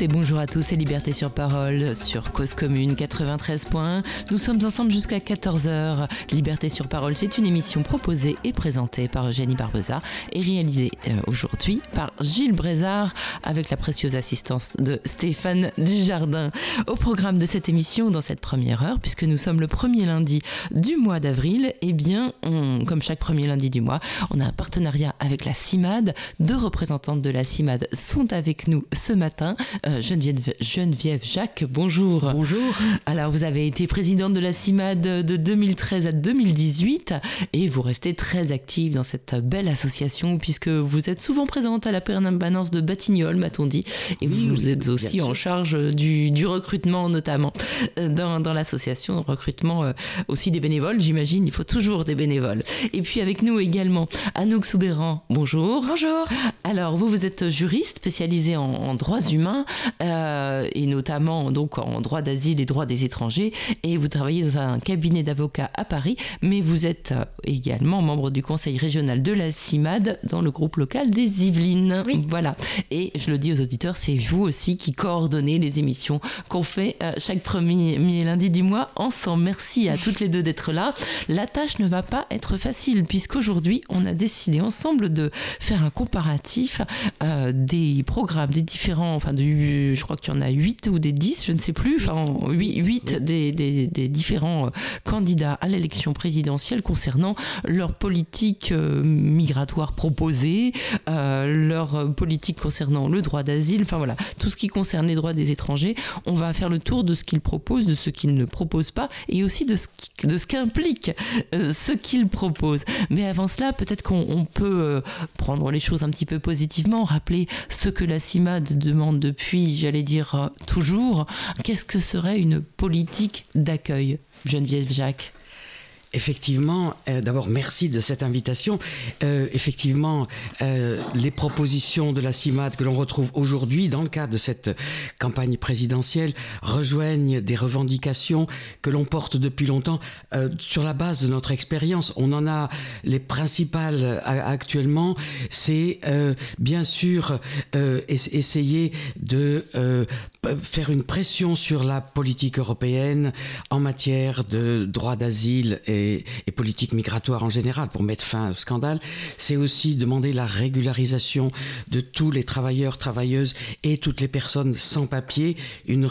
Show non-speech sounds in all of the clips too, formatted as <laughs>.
Et bonjour à tous, c'est Liberté sur Parole sur Cause Commune 93 points. Nous sommes ensemble jusqu'à 14h. Liberté sur Parole, c'est une émission proposée et présentée par Eugénie Barbeza et réalisée euh, aujourd'hui par Gilles Brézard avec la précieuse assistance de Stéphane Dujardin. Au programme de cette émission, dans cette première heure, puisque nous sommes le premier lundi du mois d'avril, eh bien, comme chaque premier lundi du mois, on a un partenariat avec la CIMAD. Deux représentantes de la CIMAD sont avec nous ce matin Geneviève, Geneviève Jacques, bonjour. Bonjour. Alors, vous avez été présidente de la CIMAD de 2013 à 2018 et vous restez très active dans cette belle association puisque vous êtes souvent présente à la permanence de Batignolles, m'a-t-on dit, et vous, êtes aussi en charge du, recrutement, notamment euh, dans, dans l'association, recrutement euh, aussi des bénévoles, j'imagine, il faut toujours des bénévoles. Et puis avec nous également Anouk Soubéran, bonjour. Bonjour. Alors, vous, vous êtes juriste spécialisé en, en droit humains euh, et notamment donc en droit d'asile et droit des étrangers. Et vous travaillez dans un cabinet d'avocats à Paris, mais vous êtes euh, également membre du conseil régional de la CIMAD dans le groupe local des Yvelines. Voilà. Et je le dis aux auditeurs, c'est vous aussi qui coordonnez les émissions qu'on fait euh, chaque premier lundi du mois ensemble. Merci à toutes les deux d'être là. La tâche ne va pas être facile puisqu'aujourd'hui on a décidé ensemble de faire un comparatif des programmes des différents enfin, je crois qu'il y en a 8 ou des 10, je ne sais plus, enfin, 8, des, des, différents euh, candidats à l'élection présidentielle concernant leur politique euh, migratoire proposée, euh, leur politique concernant le droit d'asile, enfin voilà, tout ce qui concerne les droits des étrangers. On va faire le tour de ce qu'ils proposent, de ce qu'ils ne proposent pas, et aussi de ce, de ce qu'implique ce qu'ils proposent. Mais avant cela, peut-être qu'on peut prendre les choses un petit peu positivement, rappeler ce que la CIMAD demande depuis, j'allais dire, euh, toujours, qu'est-ce que serait une politique d'accueil, Geneviève Jacques? Effectivement, euh, d'abord merci de cette invitation. Euh, effectivement, euh, les propositions de la CIMAD que l'on retrouve aujourd'hui dans le cadre de cette campagne présidentielle rejoignent des revendications que l'on porte depuis longtemps sur la base de notre expérience. On en a les principales actuellement, c'est bien sûr essayer de faire une pression sur la politique européenne en matière de droit d'asile et et, politique migratoire en général pour mettre fin au scandale, c'est aussi demander la régularisation de tous les travailleurs, travailleuses et toutes les personnes sans papier, une,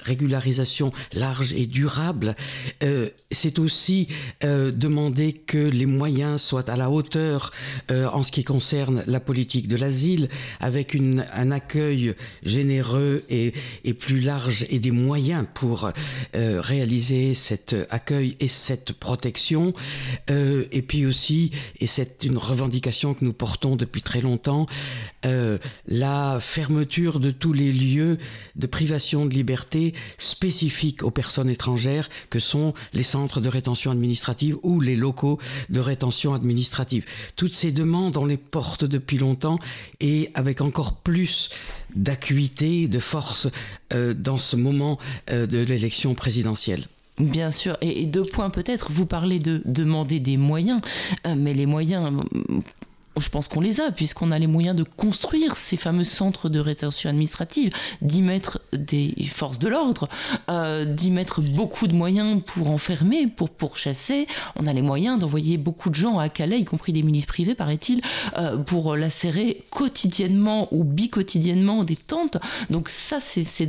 régularisation large et durable. Euh, c'est aussi euh, demander que les moyens soient à la hauteur euh, en ce qui concerne la politique de l'asile, avec un accueil généreux et, et, plus large et des moyens pour réaliser cet accueil et cette protection. Euh, et puis aussi, et c'est une revendication que nous portons depuis très longtemps, euh, la fermeture de tous les lieux de privation de liberté spécifiques aux personnes étrangères que sont les centres de rétention administrative ou les locaux de rétention administrative. Toutes ces demandes, on les porte depuis longtemps et avec encore plus d'acuité, de force euh, dans ce moment de l'élection présidentielle. Bien sûr, et, deux points peut-être, vous parlez de demander des moyens, euh, mais les moyens, je pense qu'on les a, puisqu'on a les moyens de construire ces fameux centres de rétention administrative, d'y mettre des forces de l'ordre, euh, d'y mettre beaucoup de moyens pour enfermer, pour pourchasser. On a les moyens d'envoyer beaucoup de gens à Calais, y compris des milices privées, paraît-il, euh, pour lacérer quotidiennement ou bicotidiennement des tentes. Donc ça, c'est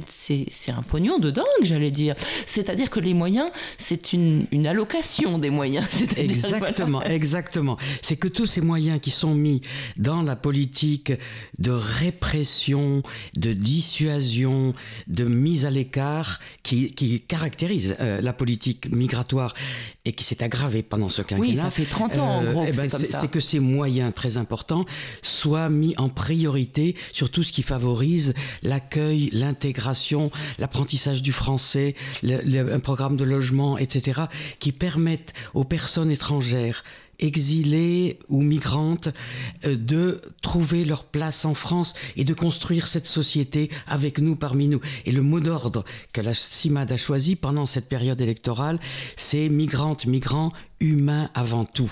un pognon de dingue, j'allais dire. C'est-à-dire que les moyens, c'est une, une, allocation des moyens. <laughs> Exactement, exactement. C'est que tous ces moyens qui sont mis dans la politique de répression, de dissuasion, de mise à l'écart qui, qui caractérise euh, la politique migratoire et qui s'est aggravée pendant ce quinquennat. Oui, ça fait 30 ans en euh, gros. Eh ben, c'est que ces moyens très importants soient mis en priorité sur tout ce qui favorise l'accueil, l'intégration, l'apprentissage du français, un programme de logement, etc., qui permettent aux personnes étrangères exilées ou migrantes euh, de trouver leur place en France et de construire cette société avec nous, parmi nous. Et le mot d'ordre que la CIMAD a choisi pendant cette période électorale, c'est migrantes, migrants, humain avant tout.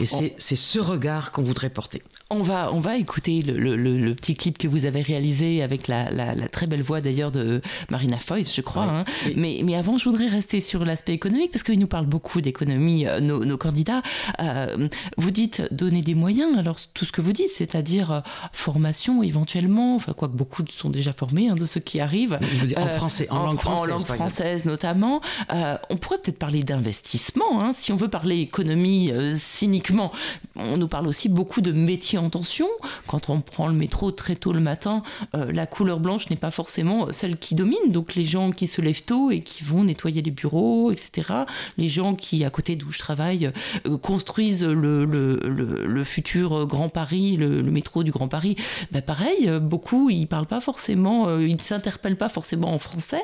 Et c'est ce regard qu'on voudrait porter. On va, on va écouter le, petit clip que vous avez réalisé avec la, très belle voix d'ailleurs de Marina Foïs, je crois. Hein. Mais, mais avant, je voudrais rester sur l'aspect économique parce qu'ils nous parlent beaucoup d'économie, euh, nos, candidats. Euh, vous dites donner des moyens. Alors, tout ce que vous dites, c'est-à-dire euh, formation éventuellement, enfin, quoi que beaucoup sont déjà formés hein, de ceux qui arrivent. en français, en, langue française. En langue française notamment. on pourrait peut-être parler d'investissement, hein, si on veut parler économie cyniquement. On nous parle aussi beaucoup de métiers en tension. Quand on prend le métro très tôt le matin, euh, la couleur blanche n'est pas forcément celle qui domine. Donc les gens qui se lèvent tôt et qui vont nettoyer les bureaux, etc. Les gens qui, à côté d'où je travaille, euh, construisent le, le, futur Grand Paris, le, métro du Grand Paris, bah pareil, beaucoup, ils parlent pas forcément, euh, ils ne s'interpellent pas forcément en français.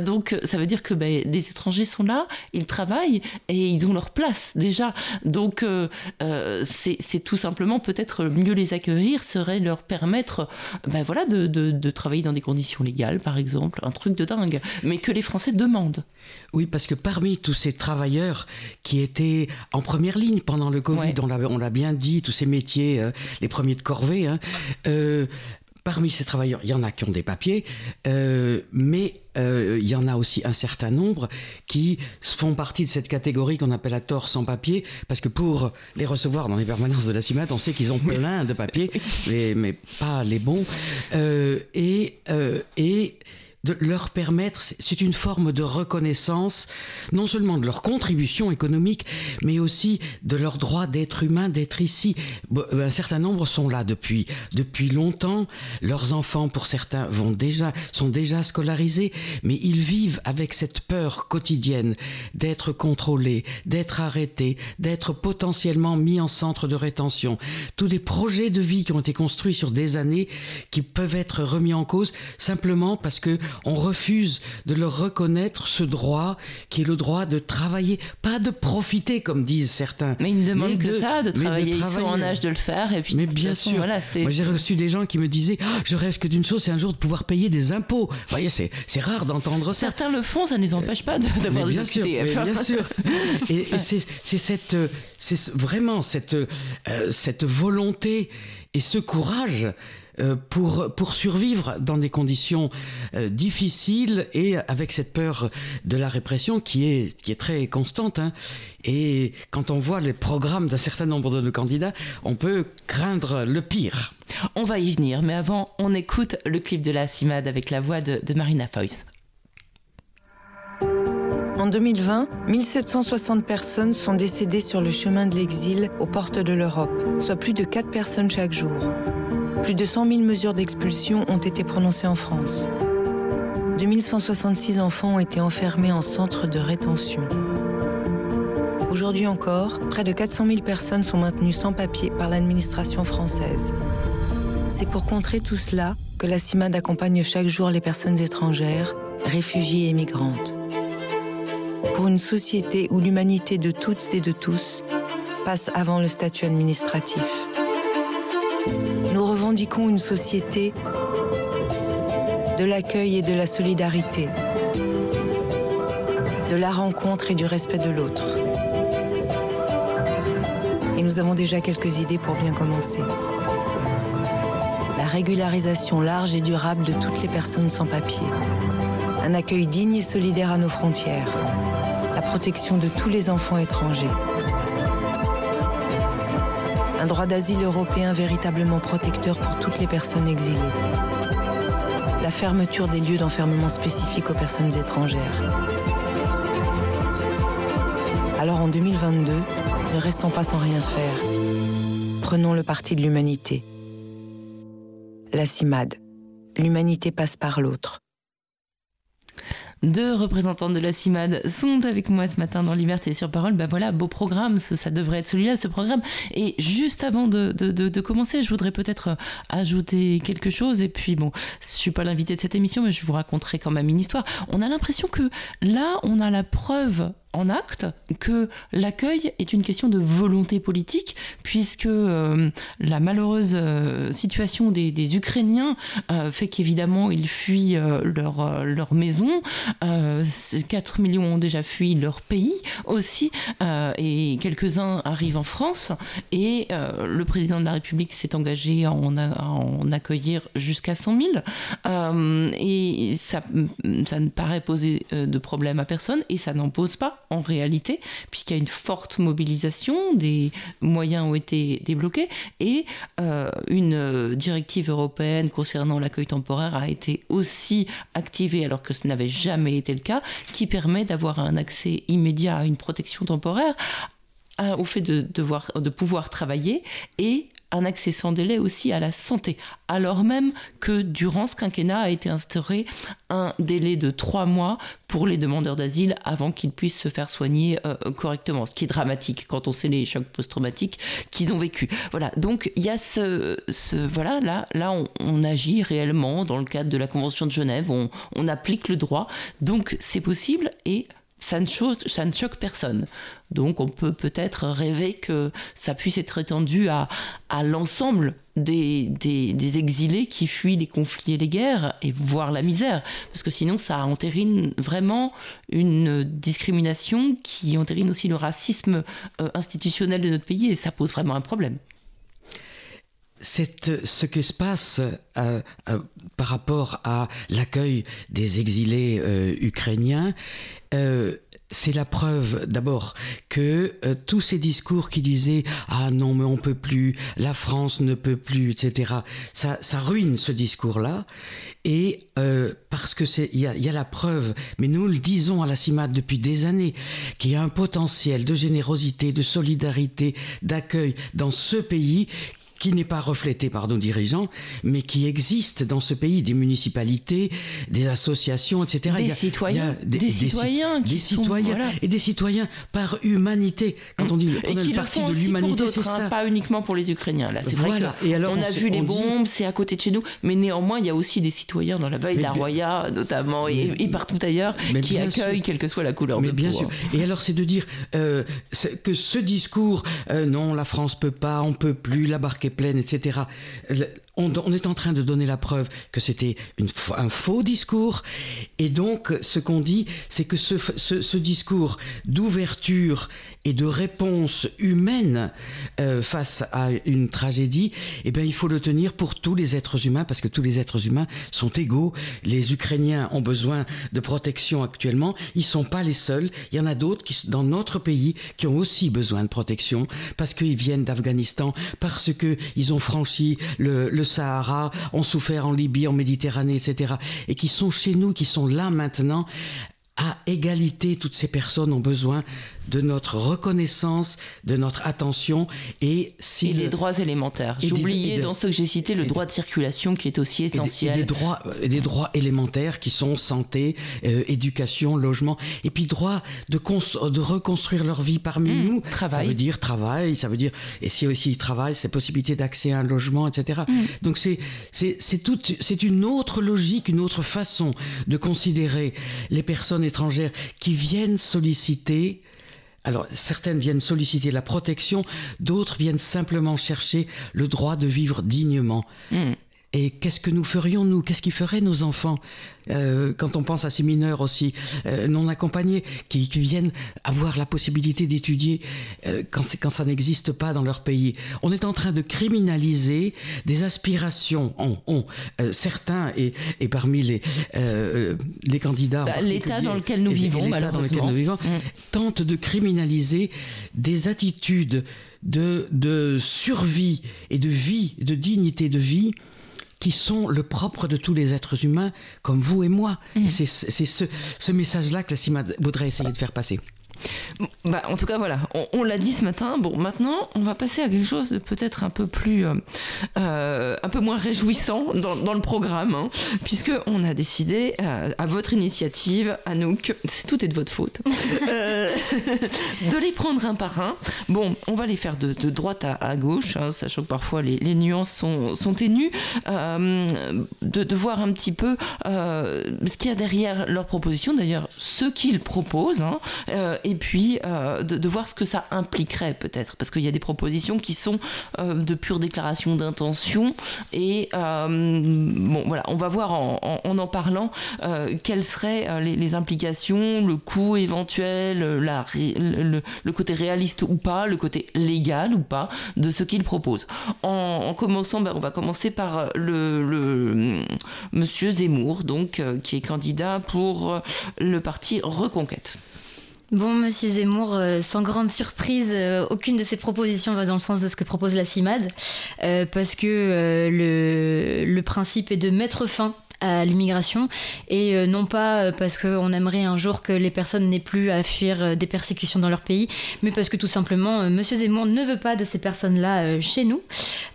donc ça veut dire que bah, des étrangers sont là, ils travaillent et ils ont leur place déjà. Donc c'est tout simplement peut-être mieux les accueillir serait leur permettre ben voilà, de, de, travailler dans des conditions légales, par exemple, un truc de dingue, mais que les Français demandent. Oui, parce que parmi tous ces travailleurs qui étaient en première ligne pendant le Covid, on l'a bien dit, tous ces métiers, euh, les premiers de corvée, hein, euh, Parmi ces travailleurs, il y en a qui ont des papiers, euh, mais euh, il y en a aussi un certain nombre qui font partie de cette catégorie qu'on appelle à tort sans papier, parce que pour les recevoir dans les permanences de la CIMAT, on sait qu'ils ont plein de papiers, mais, mais pas les bons. Euh, et, et de leur permettre, c'est une forme de reconnaissance, non seulement de leur contribution économique, mais aussi de leur droit d'être humain, d'être ici. Un certain nombre sont là depuis, depuis longtemps. Leurs enfants, pour certains, vont déjà, sont déjà scolarisés, mais ils vivent avec cette peur quotidienne d'être contrôlés, d'être arrêtés, d'être potentiellement mis en centre de rétention. Tous les projets de vie qui ont été construits sur des années qui peuvent être remis en cause simplement parce que on refuse de leur reconnaître ce droit qui est le droit de travailler, pas de profiter comme disent certains. Mais ils ne demandent que ça, de travailler. Ils sont en âge de le faire. Et puis, mais bien sûr. Voilà, Moi, j'ai reçu des gens qui me disaient ah, Je rêve que d'une chose, c'est un jour de pouvoir payer des impôts. Vous voyez, c'est, rare d'entendre ça. Certains le font, ça ne les empêche pas d'avoir des OQTF. Bien sûr. <laughs> et, c'est, cette, c'est vraiment cette, euh, cette volonté et ce courage pour, pour survivre dans des conditions euh, difficiles et avec cette peur de la répression qui est, qui est très constante. Hein. Et quand on voit les programmes d'un certain nombre de nos candidats, on peut craindre le pire. On va y venir, mais avant, on écoute le clip de la CIMAD avec la voix de, de Marina Foyce. En 2020, 1760 personnes sont décédées sur le chemin de l'exil aux portes de l'Europe, soit plus de 4 personnes chaque jour. Plus de 100 000 mesures d'expulsion ont été prononcées en France. 2166 enfants ont été enfermés en centre de rétention. Aujourd'hui encore, près de 400 000 personnes sont maintenues sans papier par l'administration française. C'est pour contrer tout cela que la CIMAD accompagne chaque jour les personnes étrangères, réfugiées et migrantes. Pour une société où l'humanité de toutes et de tous passe avant le statut administratif. Revendiquons une société de l'accueil et de la solidarité, de la rencontre et du respect de l'autre. Et nous avons déjà quelques idées pour bien commencer. La régularisation large et durable de toutes les personnes sans papier. Un accueil digne et solidaire à nos frontières. La protection de tous les enfants étrangers un droit d'asile européen véritablement protecteur pour toutes les personnes exilées, la fermeture des lieux d'enfermement spécifiques aux personnes étrangères. Alors en 2022, ne restons pas sans rien faire. Prenons le parti de l'humanité. La CIMAD. L'humanité passe par l'autre. Deux représentantes de la CIMAD sont avec moi ce matin dans Liberté sur Parole. Ben voilà, beau programme, ça, devrait être celui-là, ce programme. Et juste avant de, de, commencer, je voudrais peut-être euh, ajouter quelque chose. Et puis, bon, je suis pas l'invité de cette émission, mais je vous raconterai quand même une histoire. On a l'impression que là, on a la preuve en acte que l'accueil est une question de volonté politique, puisque euh, la malheureuse euh, situation des, Ukrainiens euh, fait qu'évidemment ils fuient leur, leur maison. 4 millions ont déjà fui leur pays aussi, et quelques-uns arrivent en France. Et le président de la République s'est engagé à en, en accueillir jusqu'à 100 000. et ça, ça ne paraît poser de problème à personne, et ça n'en pose pas en réalité, puisqu'il y a une forte mobilisation, des moyens ont été débloqués, et euh, une directive européenne concernant l'accueil temporaire a été aussi activée, alors que ce n'avait jamais été le cas, qui permet d'avoir un accès immédiat à une protection temporaire au fait de, de pouvoir travailler et un accès sans délai aussi à la santé, alors même que durant ce quinquennat a été instauré un délai de trois mois pour les demandeurs d'asile avant qu'ils puissent se faire soigner euh, correctement, ce qui est dramatique quand on sait les chocs post-traumatiques qu'ils ont vécu. Voilà, donc il y a ce, voilà, là, là on, agit réellement dans le cadre de la Convention de Genève, on, on applique le droit, donc c'est possible et ça ne, choque, personne. Donc on peut peut-être rêver que ça puisse être étendu à, l'ensemble des, exilés qui fuient les conflits et les guerres et voir la misère. Parce que sinon ça entérine vraiment une discrimination qui entérine aussi le racisme euh, institutionnel de notre pays et ça pose vraiment un problème. C'est ce qui se passe euh, euh, par rapport à l'accueil des exilés ukrainiens euh, c'est la preuve d'abord que euh, tous ces discours qui disaient ah non mais on peut plus, la France ne peut plus, etc. Ça, ça ruine ce discours-là et euh, parce que c'est il y a, y a, la preuve, mais nous le disons à la CIMAD depuis des années qu'il y a un potentiel de générosité, de solidarité, d'accueil dans ce pays qui n'est pas reflété par nos dirigeants, mais qui existe dans ce pays, des municipalités, des associations, etc. Des citoyens, des, citoyens, des citoyens et des citoyens par humanité. Quand on dit et qui le font de l'humanité, c'est hein, ça. pas uniquement pour les Ukrainiens. Là, c'est vrai et alors, on, a vu les bombes, c'est à côté de chez nous, mais néanmoins, il y a aussi des citoyens dans la vallée de la Roya, notamment, et, partout ailleurs, qui accueillent, quelle que soit la couleur mais de bien sûr. Et alors, c'est de dire euh, que ce discours, euh, non, la France peut pas, on peut plus, la barque est pleine, etc. On, est en train de donner la preuve que c'était un faux discours. Et donc, ce qu'on dit, c'est que ce, discours d'ouverture et de réponse humaine euh, face à une tragédie, eh bien, il faut le tenir pour tous les êtres humains, parce que tous les êtres humains sont égaux. Les Ukrainiens ont besoin de protection actuellement. Ils sont pas les seuls. Il y en a d'autres dans notre pays, qui ont aussi besoin de protection, parce qu'ils viennent d'Afghanistan, parce qu'ils ont franchi le Sahara, ont souffert en Libye, en Méditerranée, etc., et qui sont chez nous, qui sont là maintenant, à égalité, toutes ces personnes ont besoin de notre reconnaissance, de notre attention et si et les droits élémentaires. J'ai oublié dans ce que j'ai cité le droit de circulation qui est aussi essentiel. Et des, droits, des droits élémentaires qui sont santé, euh, éducation, logement et puis droit de, de reconstruire leur vie parmi mmh, nous. Travail. Ça veut dire travail, ça veut dire et si aussi ils travaillent, c'est possibilité d'accès à un logement, etc. Mmh. Donc c'est c'est c'est toute c'est une autre logique, une autre façon de considérer les personnes étrangères qui viennent solliciter alors, certaines viennent solliciter la protection, d'autres viennent simplement chercher le droit de vivre dignement. Hmm. Et qu'est-ce que nous ferions, nous? Qu'est-ce qu'ils feraient nos enfants? Euh, Quand on pense à ces mineurs aussi euh, non accompagnés, qui, qui, viennent avoir la possibilité d'étudier euh, quand, quand ça n'existe pas dans leur pays. On est en train de criminaliser des aspirations. On, on certains, et, et, parmi les, les candidats... Bah, L'État dans lequel nous vivons, malheureusement. Dans lequel nous vivons, tente de criminaliser des attitudes de, de survie et de vie, de dignité de vie qui sont le propre de tous les êtres humains, comme vous et moi. Mmh. C'est ce, ce message-là que la CIMA voudrait essayer de faire passer. Bah, en tout cas, voilà, on, l'a dit ce matin. Bon, maintenant, on va passer à quelque chose de peut-être un peu plus, euh, euh, un peu moins réjouissant dans, dans le programme, hein, puisque on a décidé, euh, à votre initiative, Anouk, c'est tout est de votre faute, <laughs> <laughs> de les prendre un par un. Bon, on va les faire de, de droite à, gauche, hein, sachant que parfois les, les nuances sont, sont ténues, de, de, voir un petit peu ce qu'il y a derrière leurs propositions, d'ailleurs, ce qu'ils proposent, hein, et et puis de, voir ce que ça impliquerait peut-être, parce qu'il y a des propositions qui sont de pure déclaration d'intention, et bon voilà, on va voir en en, parlant quelles seraient les, implications, le coût éventuel, le, côté réaliste ou pas, le côté légal ou pas de ce qu'il propose. En, commençant, ben, on va commencer par le, monsieur Zemmour, donc, euh, qui est candidat pour euh, le parti Reconquête. Bon, Monsieur Zemmour, euh, sans grande surprise, aucune de ses propositions va dans le sens de ce que propose la CIMAD, parce que le, principe est de mettre fin à l'immigration et euh, non pas euh, parce qu'on aimerait un jour que les personnes n'aient plus à fuir euh, des persécutions dans leur pays, mais parce que tout simplement, Monsieur Zemmour ne veut pas de ces personnes-là chez nous.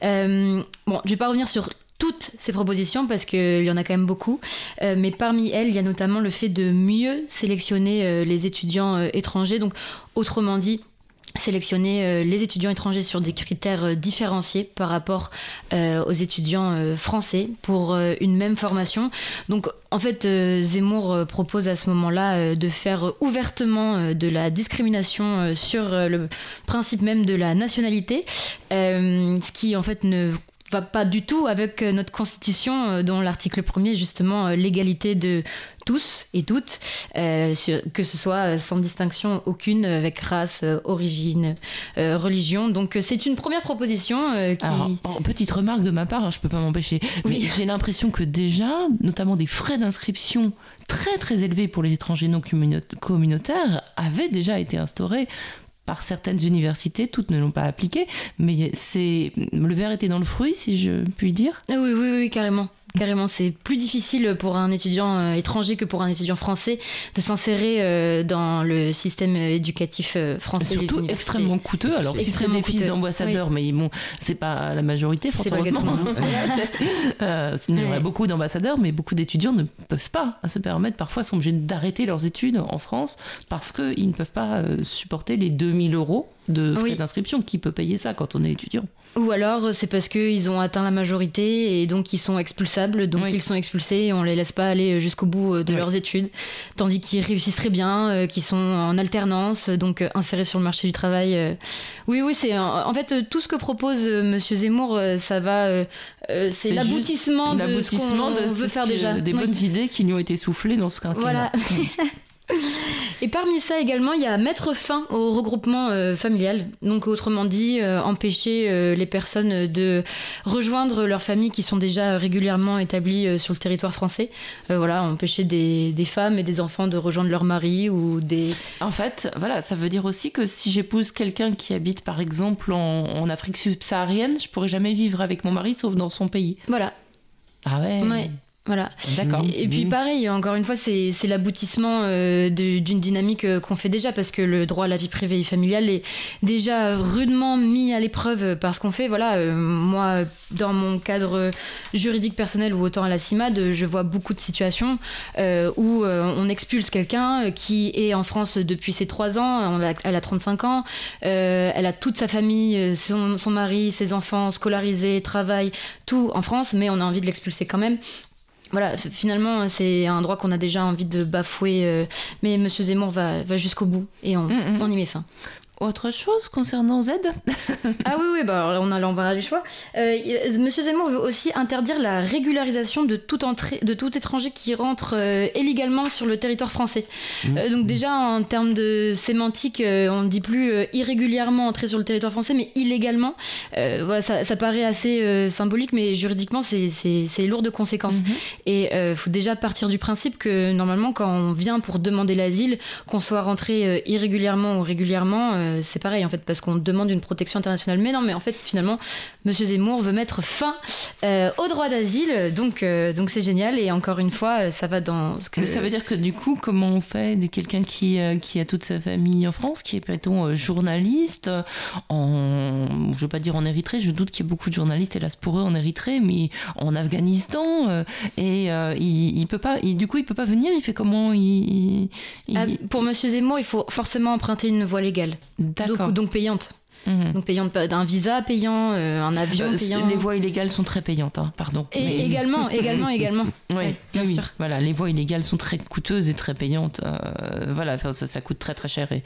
bon, je vais pas revenir sur toutes ces propositions parce qu'il y en a quand même beaucoup, mais parmi elles, il y a notamment le fait de mieux sélectionner les étudiants étrangers. Donc, autrement dit, sélectionner euh, les étudiants étrangers sur des critères euh, différenciés par rapport euh, aux étudiants français pour une même formation. Donc en fait, Zemmour propose à ce moment-là de faire ouvertement de la discrimination sur le principe même de la nationalité, ce qui en fait ne va pas du tout avec euh, notre constitution euh, dont l'article premier justement euh, l'égalité de tous et toutes, que ce soit sans distinction aucune avec race, origine, religion. Donc c'est une première proposition qui... Alors, petite remarque de ma part, hein, je peux pas m'empêcher, mais j'ai l'impression que déjà, notamment des frais d'inscription très très élevés pour les étrangers non communautaires avaient déjà été instaurés par certaines universités, toutes ne l'ont pas appliqué, mais c'est le verre était dans le fruit, si je puis dire. Oui, oui, oui, carrément. Carrément, c'est plus difficile pour un étudiant euh, étranger que pour un étudiant français de s'insérer euh, dans le système éducatif euh, français. Surtout extrêmement coûteux. Alors, si c'est des fils d'ambassadeurs, mais bon, c'est pas la majorité, fort heureusement. <laughs> il y aurait beaucoup d'ambassadeurs, mais beaucoup d'étudiants ne peuvent pas se permettre. Parfois, sont obligés d'arrêter leurs études en France parce qu'ils ne peuvent pas supporter les 2000 euros de frais d'inscription. Qui peut payer ça quand on est étudiant? Ou alors c'est parce qu'ils ont atteint la majorité et donc ils sont expulsables, donc ils sont expulsés et on les laisse pas aller jusqu'au bout euh, de leurs études, tandis qu'ils réussissent très bien, euh, qu'ils sont en alternance, donc euh, insérés sur le marché du travail. Oui, oui, c'est en fait tout ce que propose Monsieur Zemmour, ça va, c'est l'aboutissement de ce qu'on veut faire déjà, des bonnes idées qui lui ont été soufflées dans ce quinquennat. Voilà. <laughs> <laughs> Et parmi ça également, il y a mettre fin au regroupement euh, familial. Donc autrement dit, euh, empêcher euh, les personnes de rejoindre leurs familles qui sont déjà régulièrement établies sur le territoire français. voilà, empêcher des, femmes et des enfants de rejoindre leur mari ou des... En fait, voilà, ça veut dire aussi que si j'épouse quelqu'un qui habite par exemple en, en Afrique subsaharienne, je pourrais jamais vivre avec mon mari sauf dans son pays. Voilà. Ah ouais. ouais. Voilà. D'accord. Et, puis mmh. pareil, encore une fois, c'est l'aboutissement euh, d'une dynamique euh, qu'on fait déjà parce que le droit à la vie privée et familiale est déjà rudement mis à l'épreuve par ce qu'on fait. Voilà, euh, moi, dans mon cadre juridique personnel ou autant à la CIMAD, je vois beaucoup de situations où on expulse quelqu'un qui est en France depuis ses 3 ans, elle a 35 ans, elle a toute sa famille, son, son mari, ses enfants scolarisés, travail, tout en France, mais on a envie de l'expulser quand même voilà, finalement, c'est un droit qu'on a déjà envie de bafouer, euh, mais M. Zemmour va, va jusqu'au bout et on, mm, mm. on y met fin. Autre chose concernant Z <laughs> Ah oui, oui, bah alors on a l'embarras du choix. Euh, Monsieur Zemmour veut aussi interdire la régularisation de tout, entrée, de tout étranger qui rentre euh, illégalement sur le territoire français. Mmh. Euh, donc déjà, en termes de sémantique, on ne dit plus irrégulièrement entrer sur le territoire français, mais illégalement. Voilà, ça, ça, paraît assez symbolique, mais juridiquement, c'est lourd de conséquences. Mmh. Et il faut déjà partir du principe que normalement, quand on vient pour demander l'asile, qu'on soit rentré irrégulièrement ou régulièrement, euh, c'est pareil en fait parce qu'on demande une protection internationale. Mais non, mais en fait finalement, Monsieur Zemmour veut mettre fin euh, au droit d'asile, donc euh, donc c'est génial. Et encore une fois, ça va dans ce que. Mais ça veut dire que du coup, comment on fait de quelqu'un qui qui a toute sa famille en France, qui est plutôt journaliste, en je veux pas dire en Érythrée, je doute qu'il y ait beaucoup de journalistes hélas pour eux en Érythrée, mais en Afghanistan et il, il, peut pas, du coup il peut pas venir. Il fait comment il, ah, Pour Monsieur Zemmour, il faut forcément emprunter une voie légale. Donc, donc payante. Mhm. Donc payante d'un visa payant, euh, un avion payant. Les voies illégales sont très payantes, hein, pardon. Et également, <laughs> également, également. Oui, bien sûr. Voilà, les voies illégales sont très coûteuses et très payantes. Euh, voilà, ça, ça, coûte très très cher. Et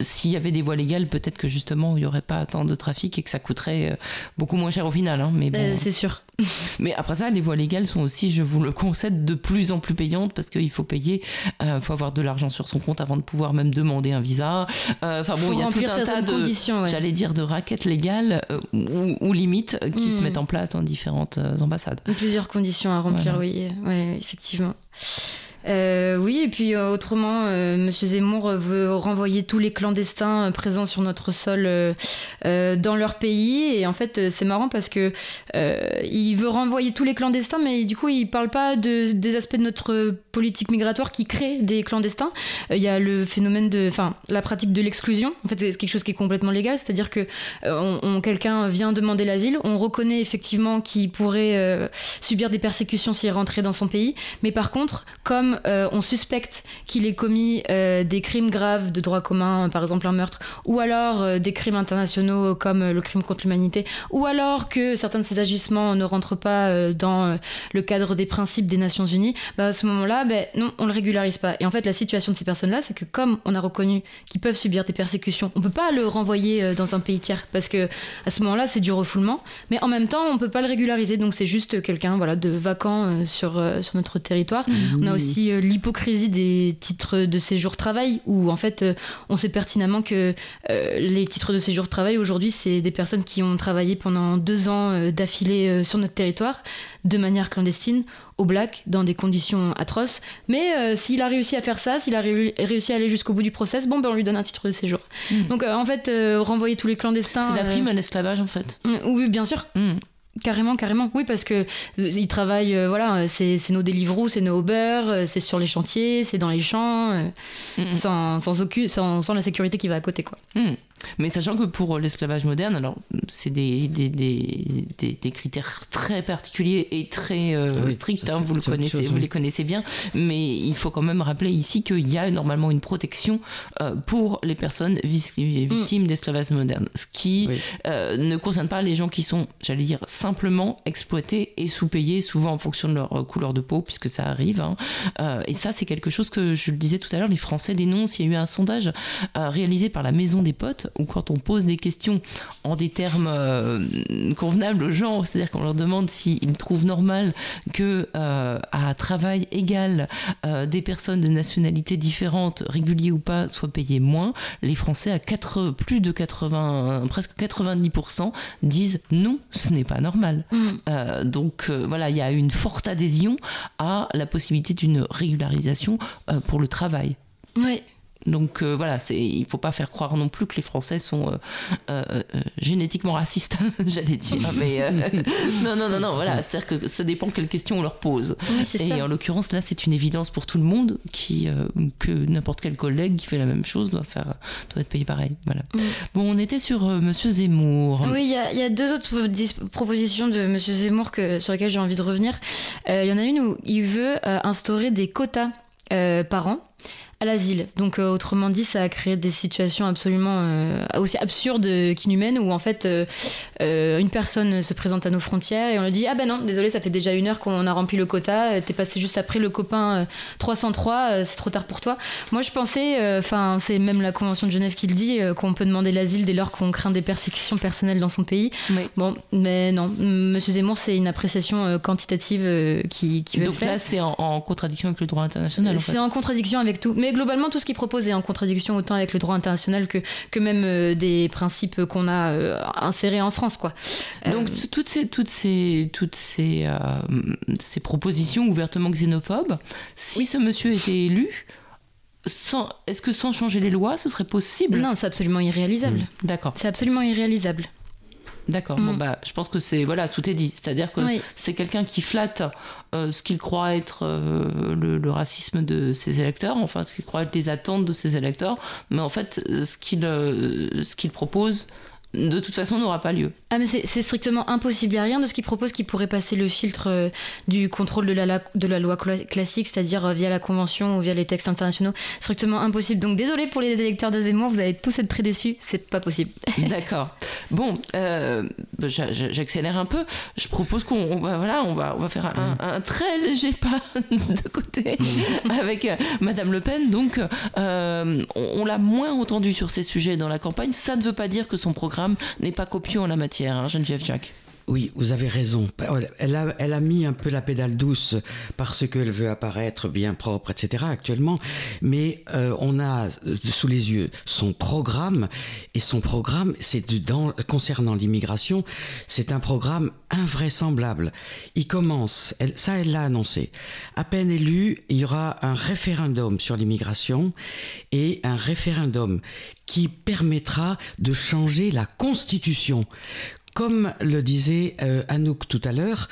s'il y avait des voies légales, peut-être que justement il n'y aurait pas tant de trafic et que ça coûterait euh, beaucoup moins cher au final. Hein, mais bon. c'est sûr. <laughs> Mais après ça, les voies légales sont aussi, je vous le concède, de plus en plus payantes parce qu'il faut payer, il euh, faut avoir de l'argent sur son compte avant de pouvoir même demander un visa. Euh, enfin bon, il y a tout un tas de, j'allais dire, de raquettes légales euh, ou, limites qui se hmm. mettent en place dans différentes ambassades. Plusieurs conditions à remplir, oui, ouais, effectivement. Euh, oui, et puis euh, autrement, euh, Monsieur Zemmour veut renvoyer tous les clandestins présents sur notre sol dans leur pays. Et en fait, c'est marrant parce que il veut renvoyer tous les clandestins, mais du coup, il parle pas de, des aspects de notre politique migratoire qui crée des clandestins. Il y a le phénomène de, enfin, la pratique de l'exclusion. En fait, c'est quelque chose qui est complètement légal, c'est-à-dire que quelqu'un vient demander l'asile, on reconnaît effectivement qu'il pourrait subir des persécutions s'il rentrait dans son pays, mais par contre, comme euh, on suspecte qu'il ait commis euh, des crimes graves de droit commun, par exemple un meurtre, ou alors euh, des crimes internationaux comme le crime contre l'humanité, ou alors que certains de ces agissements ne rentrent pas dans le cadre des principes des Nations Unies, bah, à ce moment-là, ben, non, on le régularise pas. Et en fait, la situation de ces personnes-là, c'est que comme on a reconnu qu'ils peuvent subir des persécutions, on peut pas le renvoyer dans un pays tiers parce que à ce moment-là, c'est du refoulement, mais en même temps, on peut pas le régulariser, donc c'est juste quelqu'un voilà de vacant sur sur notre territoire. Mmh. On a aussi euh, l'hypocrisie des titres de séjour travail, où en fait euh, on sait pertinemment que euh, les titres de séjour travail aujourd'hui c'est des personnes qui ont travaillé pendant deux ans d'affilée sur notre territoire de manière clandestine au black dans des conditions atroces. Mais s'il a réussi à faire ça, s'il a réussi à aller jusqu'au bout du process, bon, ben on lui donne un titre de séjour. Mmh. Donc en fait, renvoyer tous les clandestins. C'est la prime à l'esclavage en fait. oui, bien sûr. Mmh. Carrément, carrément. Oui, parce que euh, ils travaillent, euh, voilà, c'est nos Deliveroo, c'est nos Uber, euh, c'est sur les chantiers, c'est dans les champs, sans, sans, aucune, sans, sans, la sécurité qui va à côté, quoi. Mm. Mais sachant que pour l'esclavage moderne, alors c'est des, des, des, des, critères très particuliers et très euh, stricts, hein, vous, le connaissez, vous les connaissez bien, mais il faut quand même rappeler ici qu'il y a normalement une protection euh, pour les personnes victimes mm. d'esclavage moderne, ce qui euh, ne concerne pas les gens qui sont, j'allais dire, simplement exploités et sous-payés, souvent en fonction de leur couleur de peau, puisque ça arrive. Hein. et ça, c'est quelque chose que je le disais tout à l'heure, les Français dénoncent. Il y a eu un sondage réalisé par la Maison des Potes ou quand on pose des questions en des termes euh, convenables aux gens, c'est-à-dire qu'on leur demande s'ils trouvent normal que euh, à travail égal euh, des personnes de nationalités différentes, réguliers ou pas, soient payées moins, les Français à 4, plus de 80, presque 90% disent non, ce n'est pas normal. Mm. donc voilà, il y a une forte adhésion à la possibilité d'une régularisation pour le travail. Oui. Donc euh, voilà, il ne faut pas faire croire non plus que les Français sont euh, euh, génétiquement racistes, <laughs> j'allais dire. Mais <laughs> non, non, non, non, voilà. C'est-à-dire que ça dépend quelle question on leur pose. Et en l'occurrence, là, c'est une évidence pour tout le monde qui, que n'importe quel collègue qui fait la même chose doit, faire, doit être payé pareil. Voilà. Bon, on était sur Monsieur Zemmour. Oui, il y, a deux autres propositions de Monsieur Zemmour que, sur lesquelles j'ai envie de revenir. Il y en a une où il veut instaurer des quotas par an à l'asile. Donc euh, autrement dit, ça a créé des situations absolument euh, aussi absurdes qu'inhumaines où en fait euh, une personne se présente à nos frontières et on lui dit ah ben non désolé ça fait déjà une heure qu'on a rempli le quota, t'es passé juste après le copain 303, c'est trop tard pour toi. Moi je pensais, enfin c'est même la convention de Genève qui le dit, qu'on peut demander l'asile dès lors qu'on craint des persécutions personnelles dans son pays. Bon mais non, Monsieur Zemmour c'est une appréciation quantitative qui, qui veut Donc faire. là c'est en, contradiction avec le droit international. C'est en, contradiction avec tout. Mais globalement, tout ce qui propose est en contradiction autant avec le droit international que, que même euh, des principes qu'on a euh, insérés en France. Quoi. Euh, Donc, toutes ces, toutes ces, toutes ces, ces propositions ouvertement xénophobes, si ce monsieur était élu, est-ce que sans changer les lois, ce serait possible? Non, c'est absolument irréalisable. Mmh. D'accord. C'est absolument irréalisable. D'accord. Bon, mm. bah, je pense que c'est voilà, tout est dit. C'est-à-dire que c'est quelqu'un qui flatte euh, ce qu'il croit être euh, le, racisme de ses électeurs, enfin ce qu'il croit être les attentes de ses électeurs, mais en fait, ce qu'il euh, ce qu'il propose de toute façon, n'aura pas lieu. Ah, mais c'est strictement impossible. Il n'y a rien de ce qu'il propose qui pourrait passer le filtre euh, du contrôle de la, de la loi classique, c'est-à-dire euh, via la Convention ou via les textes internationaux. Strictement impossible. Donc, désolé pour les électeurs de Zemmour, vous allez tous être très déçus. C'est pas possible. <laughs> D'accord. Bon, euh, j'accélère un peu. Je propose qu'on voilà, on va, on va faire un, très léger pas <laughs> de côté mm. avec Madame Le Pen. Donc, on, on l'a moins entendu sur ces sujets dans la campagne. Ça ne veut pas dire que son programme n'est pas copieux en la matière, hein, Geneviève Jacques. Oui, vous avez raison. Elle a, elle a mis un peu la pédale douce parce qu'elle veut apparaître bien propre, etc. actuellement. Mais euh, on a euh, sous les yeux son programme. Et son programme, concernant l'immigration, c'est un programme invraisemblable. Il commence, ça elle l'a annoncé. À peine élu, il y aura un référendum sur l'immigration et un référendum qui permettra de changer la constitution comme le disait euh, Anouk tout à l'heure,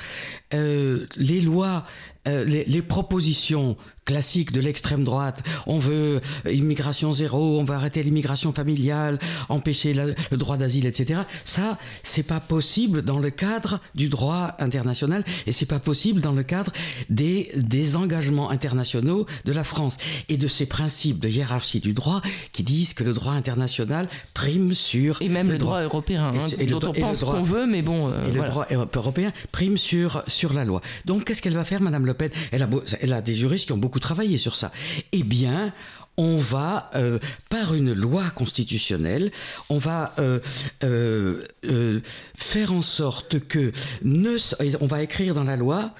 euh, les lois, euh, les, les, propositions classique de l'extrême droite. On veut immigration zéro, on veut arrêter l'immigration familiale, empêcher le droit d'asile, etc. Ça, c'est pas possible dans le cadre du droit international et c'est pas possible dans le cadre des, des engagements internationaux de la France et de ces principes de hiérarchie du droit qui disent que le droit international prime sur et même le, droit, européen, hein, et, dont on pense qu'on veut, mais bon. Euh, et le droit européen prime sur sur Donc, qu'est-ce qu'elle va faire, Madame Le Pen? Elle a, des juristes qui ont beaucoup travailler sur ça. Eh bien, on va, euh, par une loi constitutionnelle, on va euh, euh, faire en sorte que, ne, on va écrire dans la loi,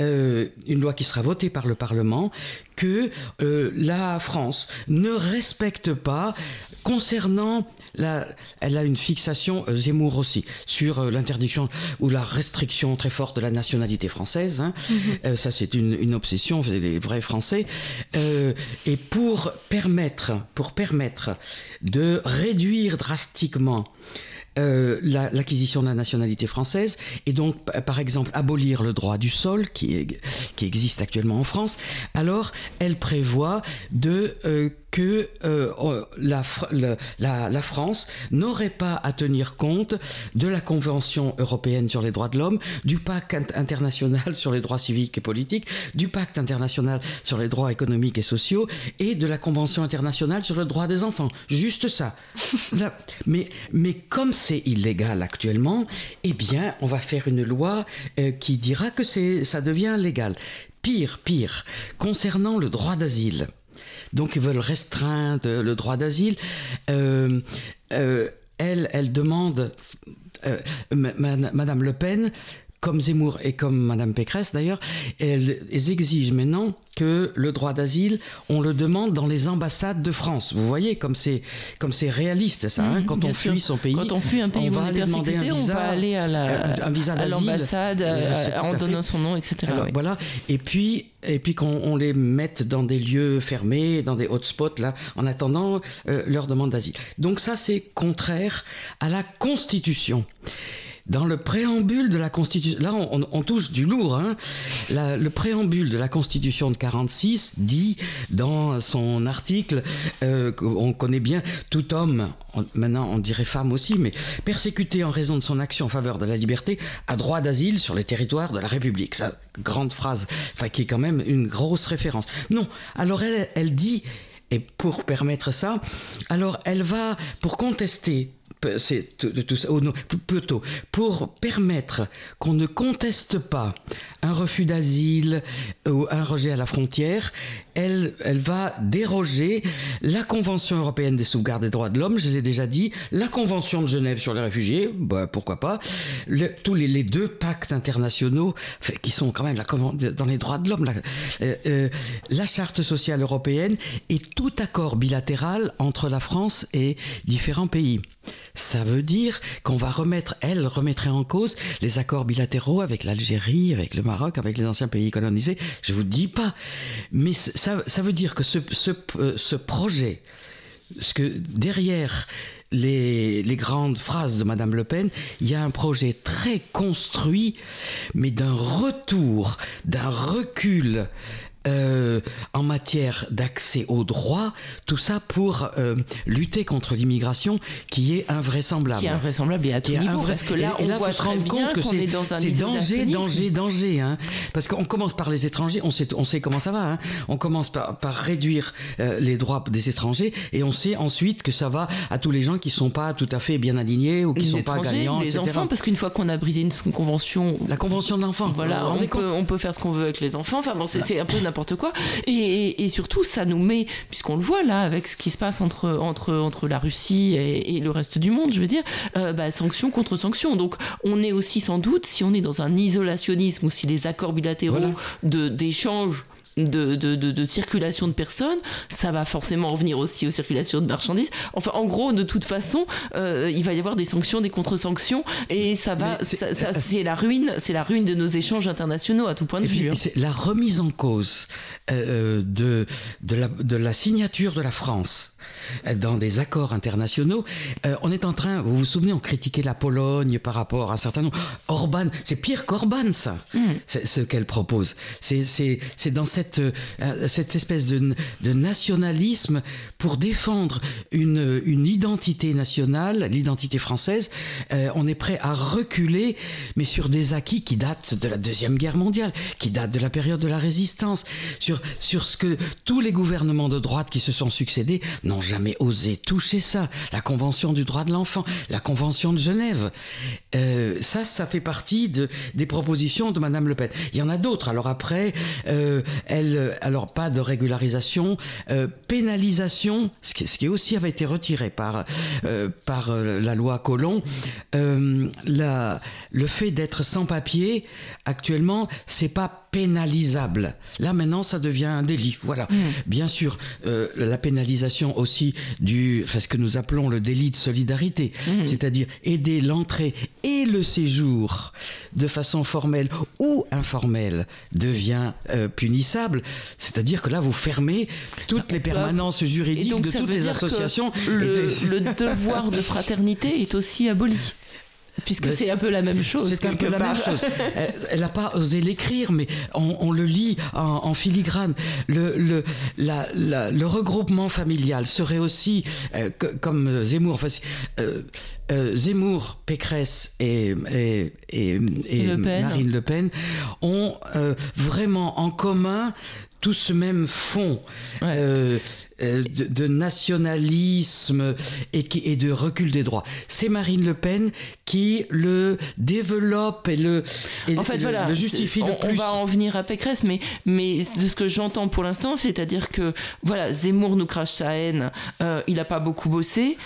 une loi qui sera votée par le Parlement, que la France ne respecte pas concernant elle a une fixation, euh, Zemmour aussi, sur euh, l'interdiction ou la restriction très forte de la nationalité française. Hein. Mhm. Euh, ça, c'est une, obsession, c'est les vrais Français. et pour permettre, pour permettre de réduire drastiquement l'acquisition de la nationalité française et donc par exemple abolir le droit du sol qui, qui existe actuellement en France, alors elle prévoit de que euh, oh, la, la, France n'aurait pas à tenir compte de la Convention européenne sur les droits de l'homme, du pacte international sur les droits civiques et politiques, du pacte international sur les droits économiques et sociaux et de la Convention internationale sur le droit des enfants. Juste ça. <laughs> mais, mais comme c'est illégal actuellement, eh bien, on va faire une loi euh, qui dira que ça devient légal. Pire, pire, concernant le droit d'asile donc ils veulent restreindre le droit d'asile. Euh, euh, elle, elle demande, Madame Le Pen, comme Zemmour et comme Madame Pécresse d'ailleurs, elles, exigent maintenant que le droit d'asile, on le demande dans les ambassades de France. Vous voyez comme c'est comme c'est réaliste ça. Hein, mhm, quand on fuit son pays, quand on fuit un pays on où on est persécuté, on va aller à l'ambassade euh, en donnant son nom, etc. Voilà. Et puis et puis qu'on les mette dans des lieux fermés, dans des hotspots là, en attendant euh, leur demande d'asile. Donc ça c'est contraire à la Constitution. Dans le préambule de la Constitution, là on, touche du lourd, hein. le préambule de la Constitution de 46 dit dans son article, euh, on connaît bien, tout homme, maintenant on dirait femme aussi, mais persécuté en raison de son action en faveur de la liberté, a droit d'asile sur les territoires de la République. grande phrase, enfin, qui est quand même une grosse référence. Non, alors elle dit, et pour permettre ça, alors elle va, pour contester c'est tout ça, plutôt pour permettre qu'on ne conteste pas un refus d'asile ou un rejet à la frontière, elle, va déroger la Convention européenne des sauvegardes des droits de l'homme, je l'ai déjà dit, la Convention de Genève sur les réfugiés, bah, pourquoi pas, tous les, deux pactes internationaux qui sont quand même dans les droits de l'homme, la, euh, euh, la Charte sociale européenne et tout accord bilatéral entre la France et différents pays. Ça veut dire qu'on va remettre, elle remettrait en cause les accords bilatéraux avec l'Algérie, avec le Maroc, avec les anciens pays colonisés. Je vous dis pas. Mais ça, ça veut dire que ce, euh, projet, derrière les, les, grandes phrases de Madame Le Pen, il y a un projet très construit, mais d'un retour, d'un recul euh, en matière d'accès aux droits, tout ça pour euh, lutter contre l'immigration qui est invraisemblable. Qui est invraisemblable et à tout niveau, parce que là, et, on voit très bien qu'on est, dans un danger, danger, danger. Hein, parce qu'on commence par les étrangers, on sait, on sait comment ça va. Hein, on commence par, par réduire euh, les droits des étrangers et on sait ensuite que ça va à tous les gens qui sont pas tout à fait bien alignés ou qui les sont pas gagnants, les enfants, parce qu'une fois qu'on a brisé une, convention, la convention de l'enfant, voilà, on peut, on peut, faire ce qu'on veut avec les enfants. Enfin bon, c'est un peu n'importe quoi. Et, et, surtout, ça nous met, puisqu'on le voit là, avec ce qui se passe entre, entre, entre la Russie et, le reste du monde, je veux dire, euh, bah, sanction contre sanction. Donc, on est aussi sans doute, si on est dans un isolationnisme ou si les accords bilatéraux de d'échange de, de, de, circulation de personnes, ça va forcément revenir aussi aux circulations de marchandises. Enfin, en gros, de toute façon, euh, il va y avoir des sanctions, des contre-sanctions, et ça va, c'est la ruine, c'est la ruine de nos échanges internationaux à tout point de vue. Hein. C'est la remise en cause euh, de, de, la, de la signature de la France dans des accords internationaux. Euh, on est en train, vous vous souvenez, on critiquait la Pologne par rapport à un certain nombre. Orban, c'est pire qu'Orban, ça, mm. ce qu'elle propose. C'est dans cette, euh, cette espèce de, de, nationalisme pour défendre une, une identité nationale, l'identité française. Euh, on est prêt à reculer, mais sur des acquis qui datent de la Deuxième Guerre mondiale, qui datent de la période de la résistance, sur, sur ce que tous les gouvernements de droite qui se sont succédés n'ont jamais osé toucher ça. La Convention du droit de l'enfant, la Convention de Genève. Euh, ça, ça fait partie de, des propositions de Madame Le Pen. Il y en a d'autres. Alors après, euh, elle, alors pas de régularisation, euh, pénalisation, ce qui, ce qui, aussi avait été retiré par, par la loi Colomb. La, le fait d'être sans papier, actuellement, c'est pas pénalisable. Là maintenant, ça devient un délit. Voilà. Mm. Bien sûr, la pénalisation aussi du, enfin, ce que nous appelons le délit de solidarité, mm. c'est-à-dire aider l'entrée et le séjour de façon formelle ou informelle devient euh, punissable. C'est-à-dire que là, vous fermez toutes les permanences juridiques de toutes les associations. Le, le devoir de fraternité est aussi aboli. Puisque c'est un peu la même chose. C'est un peu la même chose. Elle n'a pas osé l'écrire, mais on, le lit en, filigrane. Le, le, la, le regroupement familial serait aussi, euh, comme Zemmour, enfin, euh, euh, Zemmour, Pécresse et, et, et, et Marine Le Pen ont vraiment en commun tout ce même fond. Euh, de, nationalisme et, et, de recul des droits. C'est Marine Le Pen qui le développe et le, en fait, voilà, justifie on, On va en venir à Pécresse, mais, mais de ce que j'entends pour l'instant, c'est-à-dire que voilà, Zemmour nous crache sa haine, euh, il n'a pas beaucoup bossé.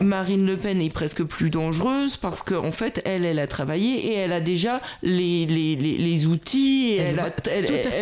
Marine Le Pen est presque plus dangereuse parce qu'en en fait, elle, elle a travaillé et elle a déjà les, les, les, outils. Et elle, a,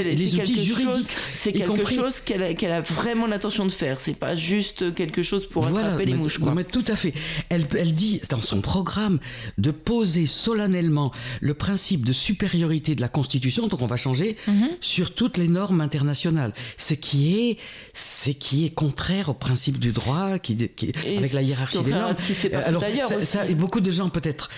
les outils juridiques. C'est quelque chose qu'elle a, a, vraiment l'intention de faire. C'est pas juste quelque chose pour attraper les mouches. Quoi. Mais tout à fait. Elle, elle dit dans son programme de poser solennellement le principe de supériorité de la Constitution, donc on va changer, mhm. sur toutes les normes internationales. Ce qui est, ce qui est contraire au principe du droit, qui, qui avec la hiérarchie ce qui se fait pas Alors, ailleurs ça, et beaucoup de gens peut-être,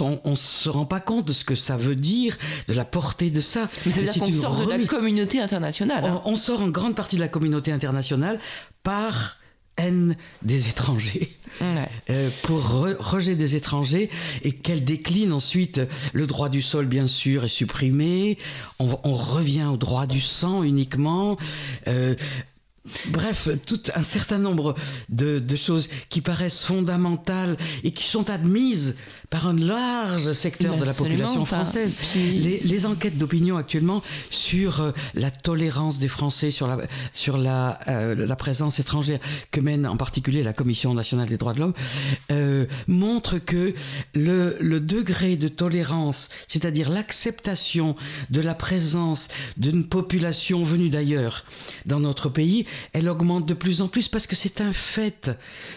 on, ne se rend pas compte de ce que ça veut dire, de la portée de ça. Mais ça veut dire qu'on sort de la communauté internationale. Hein. On, sort en grande partie de la communauté internationale par haine des étrangers, euh, pour rejet des étrangers, et qu'elle décline ensuite le droit du sol, bien sûr, est supprimé, on, on revient au droit du sang uniquement, euh, Bref, tout un certain nombre de, choses qui paraissent fondamentales et qui sont admises par un large secteur de la population française. Les, enquêtes d'opinion actuellement sur euh, la tolérance des Français, sur la, sur la, euh, la présence étrangère que mène en particulier la Commission nationale des droits de l'homme, euh, montrent que le, le degré de tolérance, c'est-à-dire l'acceptation de la présence d'une population venue d'ailleurs dans notre pays, elle augmente de plus en plus parce que c'est un fait.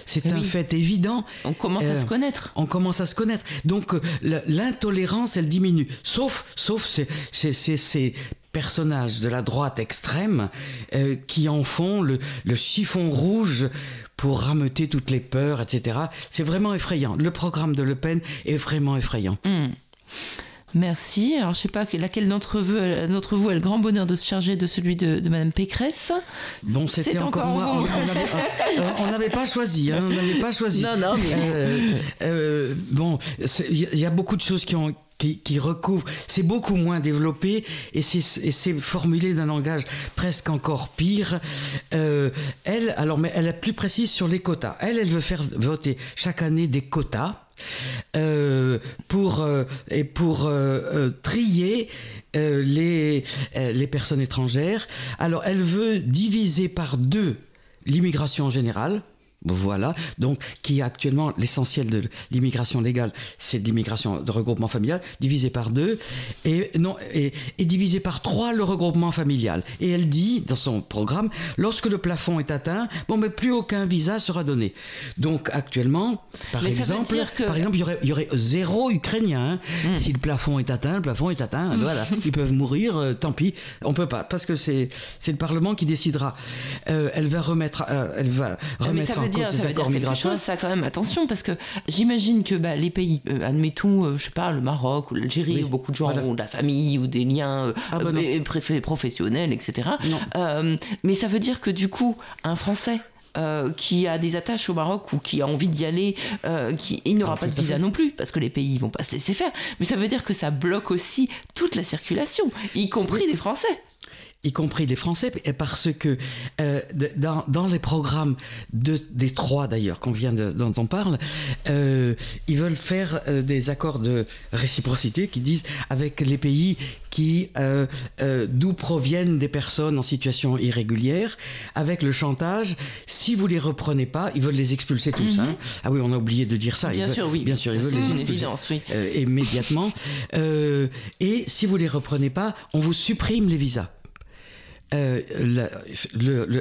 C'est un fait évident. On commence à se connaître. On commence à se connaître. Donc euh, l'intolérance, elle diminue. Sauf, sauf ces, personnages de la droite extrême euh, qui en font le, chiffon rouge pour rameuter toutes les peurs, etc. C'est vraiment effrayant. Le programme de Le Pen est vraiment effrayant. Hmm. Merci. Alors, je sais pas laquelle d'entre vous, d'entre vous a le grand bonheur de se charger de celui de, de Madame Pécresse. Bon, c'était encore, moi. <laughs> On n'avait pas choisi. Hein, on n'avait pas choisi. Non, non. Mais... Euh, euh, bon, il y a beaucoup de choses qui ont qui, qui recouvre, c'est beaucoup moins développé et c'est formulé d'un langage presque encore pire. Euh, elle, alors, mais elle est plus précise sur les quotas. Elle, elle veut faire voter chaque année des quotas. Euh, pour euh, et pour euh, trier les les personnes étrangères. Alors elle veut diviser par deux l'immigration en général voilà, donc qui est actuellement l'essentiel de l'immigration légale, c'est de l'immigration de regroupement familial, divisé par deux, et, non, et, et, divisé par trois le regroupement familial. Et elle dit dans son programme, lorsque le plafond est atteint, bon, mais plus aucun visa sera donné. Donc actuellement, par exemple, que... par exemple, il y aurait, il y aurait zéro Ukrainien. Hein. Hmm. Si le plafond est atteint, le plafond est atteint. Voilà, <laughs> ils peuvent mourir, euh, tant pis, on peut pas, parce que c'est c'est le Parlement qui décidera. Euh, elle va remettre, euh, elle va remettre en dire, ça veut dire quelque chose, ça quand même. Attention, parce que j'imagine que bah, les pays, euh, admettons, euh, je sais pas, le Maroc ou l'Algérie, où beaucoup de gens ont de la famille ou des liens euh, ah bah professionnels, etc. mais ça veut dire que du coup, un Français qui a des attaches au Maroc ou qui a envie d'y aller, qui, il n'aura ah, pas de visa non plus, parce que les pays vont pas se laisser faire. Mais ça veut dire que ça bloque aussi toute la circulation, y compris des Français y compris les Français, parce que euh, dans, dans, les programmes de, des trois d'ailleurs qu'on vient de, dont on parle, euh, ils veulent faire euh, des accords de réciprocité qui disent avec les pays qui d'où proviennent des personnes en situation irrégulière, avec le chantage. Si vous les reprenez pas, ils veulent les expulser tous. hein. Mhm. Ah oui, on a oublié de dire ça. Bien sûr, oui. Bien sûr, ils veulent les une évidence, oui. Immédiatement. et si vous les reprenez pas, on vous supprime les visas. Euh,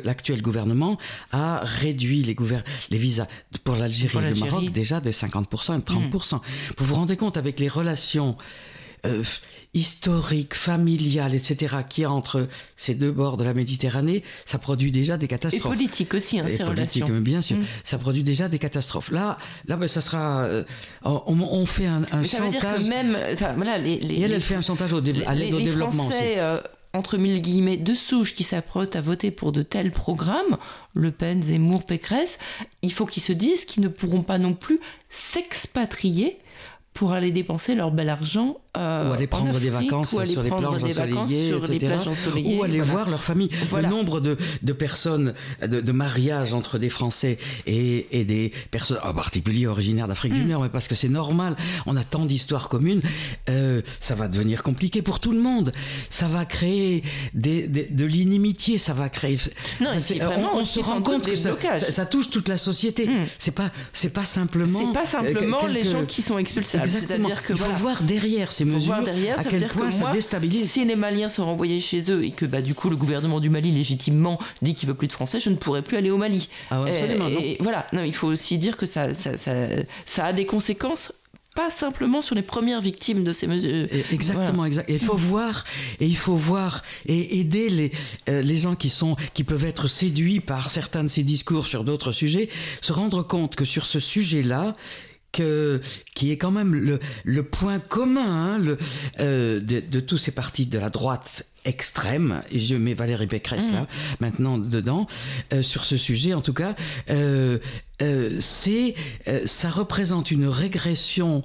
l'actuel gouvernement a réduit les, les visas pour l'Algérie et le Maroc déjà de 50% et 30%. Vous vous rendez compte avec les relations euh, historiques, familiales, etc., qui y a entre ces deux bords de la Méditerranée, ça produit déjà des catastrophes. Et politiques aussi, hein, ces politique, relations. Bien sûr, mm. ça produit déjà des catastrophes. Là, là ben, ça sera. Euh, on, on, fait un, un ça chantage. Veut dire que même, voilà, les, les, et elle, elle fait un chantage au, à l'aide au développement Français, aussi entre mille guillemets, de souche qui s'apprêtent à voter pour de tels programmes, Le Pen, Zemmour, Pécresse, il faut qu'ils se disent qu'ils ne pourront pas non plus s'expatrier pour aller dépenser leur bel argent euh, ou aller prendre des vacances sur les plages ensoleillées, etc. ou aller voir leur famille. Le nombre de, de personnes, de, de, mariages entre des Français et, et des personnes, en particulier originaires d'Afrique du mm. Nord, mais parce que c'est normal, on a tant d'histoires communes, euh, ça va devenir compliqué pour tout le monde. Ça va créer des, des, de l'inimitié, ça va créer. Non, vraiment, on, on se rend compte que ça, ça, ça, touche toute la société. Mm. C'est pas, c'est pas simplement. C'est pas simplement quelques... les gens qui sont expulsés c'est-à-dire que il faut voilà. voir derrière ces mesures voir derrière, à quel point ça moi, déstabilise. Si les Maliens sont renvoyés chez eux et que bah, du coup le gouvernement du Mali légitimement dit qu'il veut plus de Français, je ne pourrais plus aller au Mali. Ah ouais, absolument, et, et, voilà, non, il faut aussi dire que ça, ça, ça, ça a des conséquences pas simplement sur les premières victimes de ces mesures. Exactement, voilà. exact. Et il faut voir, et il faut voir et aider les, euh, les gens qui sont, qui peuvent être séduits par certains de ces discours sur d'autres sujets, se rendre compte que sur ce sujet-là, que, qui est quand même le, le point commun hein, le, euh, de, de, tous ces partis de la droite extrême, et je mets Valérie Pécresse mmh. là, maintenant dedans, euh, sur ce sujet en tout cas, euh, euh c'est, ça représente une régression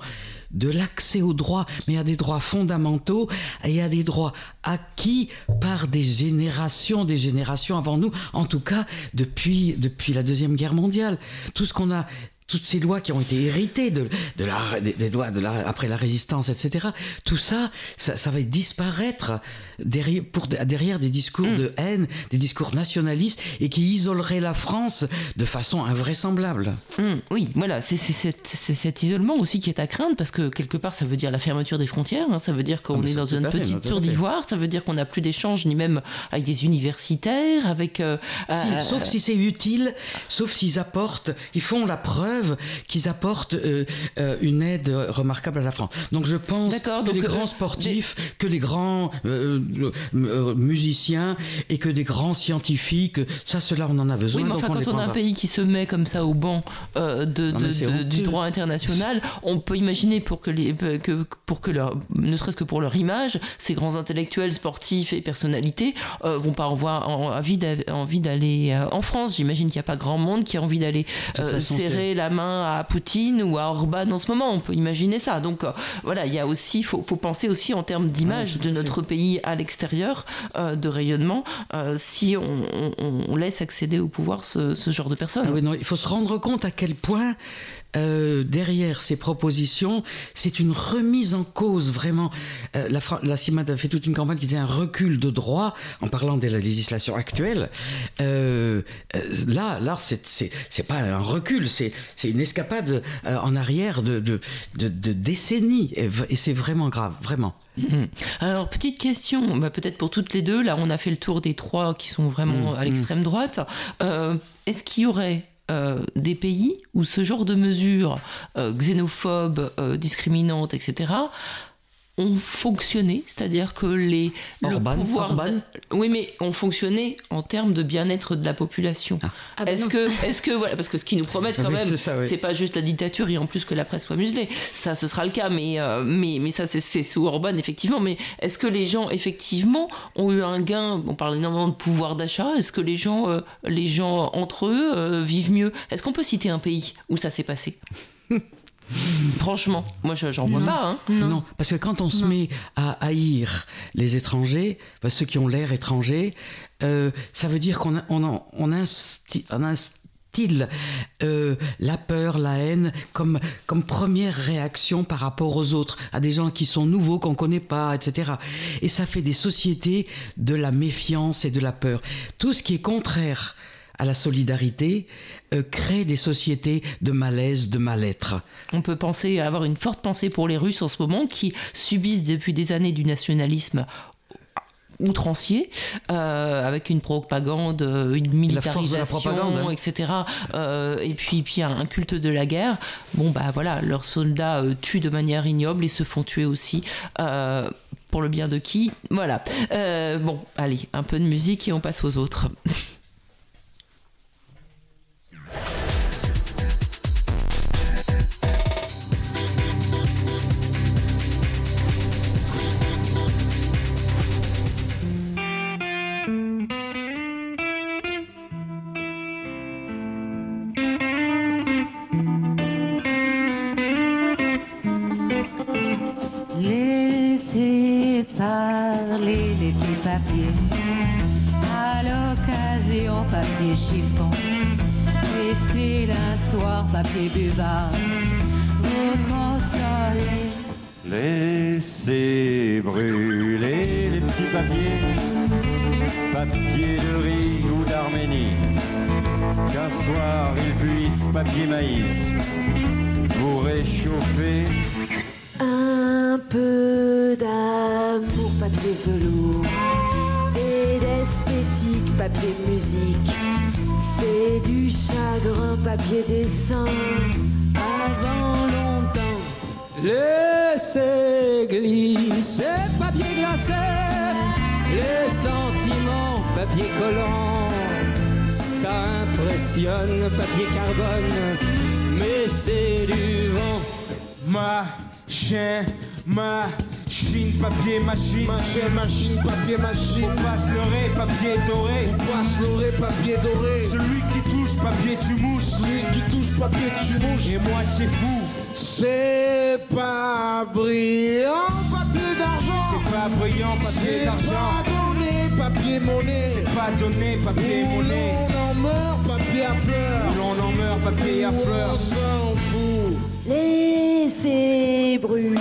de l'accès aux droits, mais à des droits fondamentaux et à des droits acquis par des générations, des générations avant nous, en tout cas depuis, depuis la Deuxième Guerre mondiale. Tout ce qu'on a toutes ces lois qui ont été héritées de, de la, des, des lois de la, après la résistance, etc. Tout ça, ça, ça va disparaître derrière, pour, derrière des discours mmh. de haine, des discours nationalistes et qui isoleraient la France de façon invraisemblable. Mmh, oui, voilà, c'est cet isolement aussi qui est à craindre parce que quelque part, ça veut dire la fermeture des frontières, hein, ça veut dire qu'on ah, est dans une petite tour d'ivoire, ça veut dire qu'on n'a plus d'échanges ni même avec des universitaires, avec. Euh, si, euh, sauf si c'est utile, sauf s'ils apportent, ils font la preuve preuve qu'ils apportent une aide remarquable à la France. Donc je pense que les grands sportifs, que les grands musiciens et que des grands scientifiques, ça, cela, on en a besoin. Oui, mais enfin, quand on a un pays qui se met comme ça au banc de, du droit international, on peut imaginer pour que, les, que, pour que leur, ne serait-ce que pour leur image, ces grands intellectuels, sportifs et personnalités euh, vont pas avoir envie d'aller euh, en France. J'imagine qu'il n'y a pas grand monde qui a envie d'aller euh, serrer la main à Poutine ou à Orban en ce moment. On peut imaginer ça. Donc voilà, il y a aussi, faut, faut penser aussi en termes d'image de notre pays à l'extérieur, de rayonnement, si on, laisse accéder au pouvoir ce, genre de personnes. Ah il faut se rendre compte à quel point euh, derrière ces propositions, c'est une remise en cause vraiment. Euh, la, la CIMAD a fait toute une campagne qui disait un recul de droit en parlant de la législation actuelle. Euh, là, là, c'est pas un recul, c'est une escapade en arrière de, de, de, décennies et, c'est vraiment grave, vraiment. Mhm. Alors, petite question, bah, peut-être pour toutes les deux, là on a fait le tour des trois qui sont vraiment mhm. à l'extrême droite. Est-ce qu'il y aurait euh, des pays où ce genre de mesures euh, xénophobes, euh, discriminantes, etc., ont fonctionné, c'est-à-dire que les Orban, le pouvoir oui mais ont fonctionné en termes de bien-être de la population. Ah. Ah bah est-ce que est-ce que voilà parce que ce qu'ils nous promettent <laughs> quand même c'est pas juste la dictature et en plus que la presse soit muselée. Ça ce sera le cas mais euh, mais mais ça c'est sous Orban effectivement. Mais est-ce que les gens effectivement ont eu un gain? On parle énormément de pouvoir d'achat. Est-ce que les gens euh, les gens entre eux euh, vivent mieux? Est-ce qu'on peut citer un pays où ça s'est passé? <laughs> Franchement, moi j'en vois pas. Hein. Non. parce que quand on se met à haïr les étrangers, ceux qui ont l'air étrangers, euh, ça veut dire qu'on on, on instille euh, la peur, la haine comme, comme première réaction par rapport aux autres, à des gens qui sont nouveaux, qu'on ne connaît pas, etc. Et ça fait des sociétés de la méfiance et de la peur. Tout ce qui est contraire à la solidarité, euh, crée des sociétés de malaise, de mal-être. On peut penser avoir une forte pensée pour les Russes en ce moment qui subissent depuis des années du nationalisme outrancier, euh, avec une propagande, une militarisation, etc. Euh, et puis, puis un, culte de la guerre. Bon, bah voilà, leurs soldats tuent de manière ignoble et se font tuer aussi. pour le bien de qui? Voilà. bon, allez, un peu de musique et on passe aux autres. Parler les petits papiers. À l'occasion papier chiffon. Rester un soir papier buvard. Vous consoler Laissez brûler les petits papiers, papier de riz ou d'Arménie. Qu'un soir il puisse, papier maïs, vous réchauffer. Un peu d'amour, papier velours, et d'esthétique, papier musique c'est du chagrin, papier dessin, avant longtemps. Laissez glisser, papier glacé, les sentiments, papier collant. Ça impressionne, papier carbone, mais c'est du vent. Ma chien, ma Chine, papier, machine. Machine, machine, papier, machine. Passe le papier doré. Passe le papier doré. Celui qui touche, papier, tu mouches. Celui qui touche, papier, tu mouches. Et moi, c'est fou. C'est pas brillant, papier d'argent. C'est pas brillant, papier d'argent. C'est pas donné, papier monnaie. C'est pas donné, papier monnaie. On en meurt, papier à fleurs. On en meurt, papier à fleurs. On s'en fout. Laissez brûler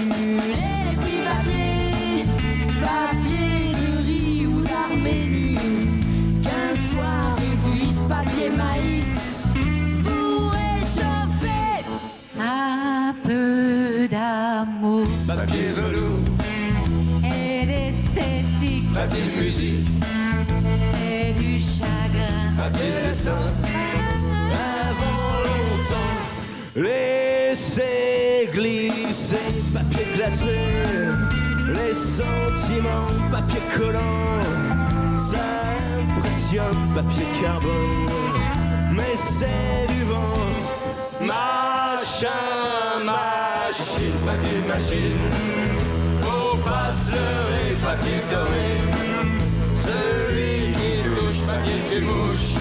papier maïs vous réchauffer. Un peu d'amour, papier velours et d'esthétique, papier musique. C'est du chagrin, papier dessin. Avant longtemps Laissez glisser papier glacé, les sentiments papier collant, ça impressionne papier carbone, mais c'est du vent. Machin, machine, papier machine, faut pas se papier doré, celui qui touche papier tu mouche,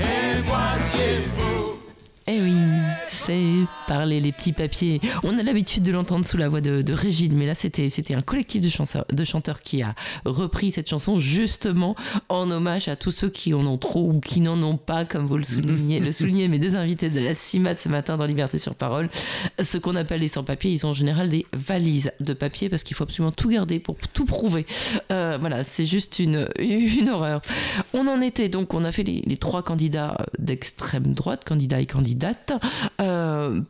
est moitié fou. Eh oui, parler les petits papiers. On a l'habitude de l'entendre sous la voix de, Régine, mais là c'était c'était un collectif de chanteurs, qui a repris cette chanson justement en hommage à tous ceux qui en ont trop ou qui n'en ont pas, comme vous le soulignez, le soulignez mes deux invités de la CIMAT ce matin dans Liberté sur Parole. Ce qu'on appelle les sans-papiers, ils ont en général des valises de papier parce qu'il faut absolument tout garder pour tout prouver. Euh, voilà, c'est juste une, une horreur. On en était donc, on a fait les, les trois candidats d'extrême droite, candidats et candidates. Euh,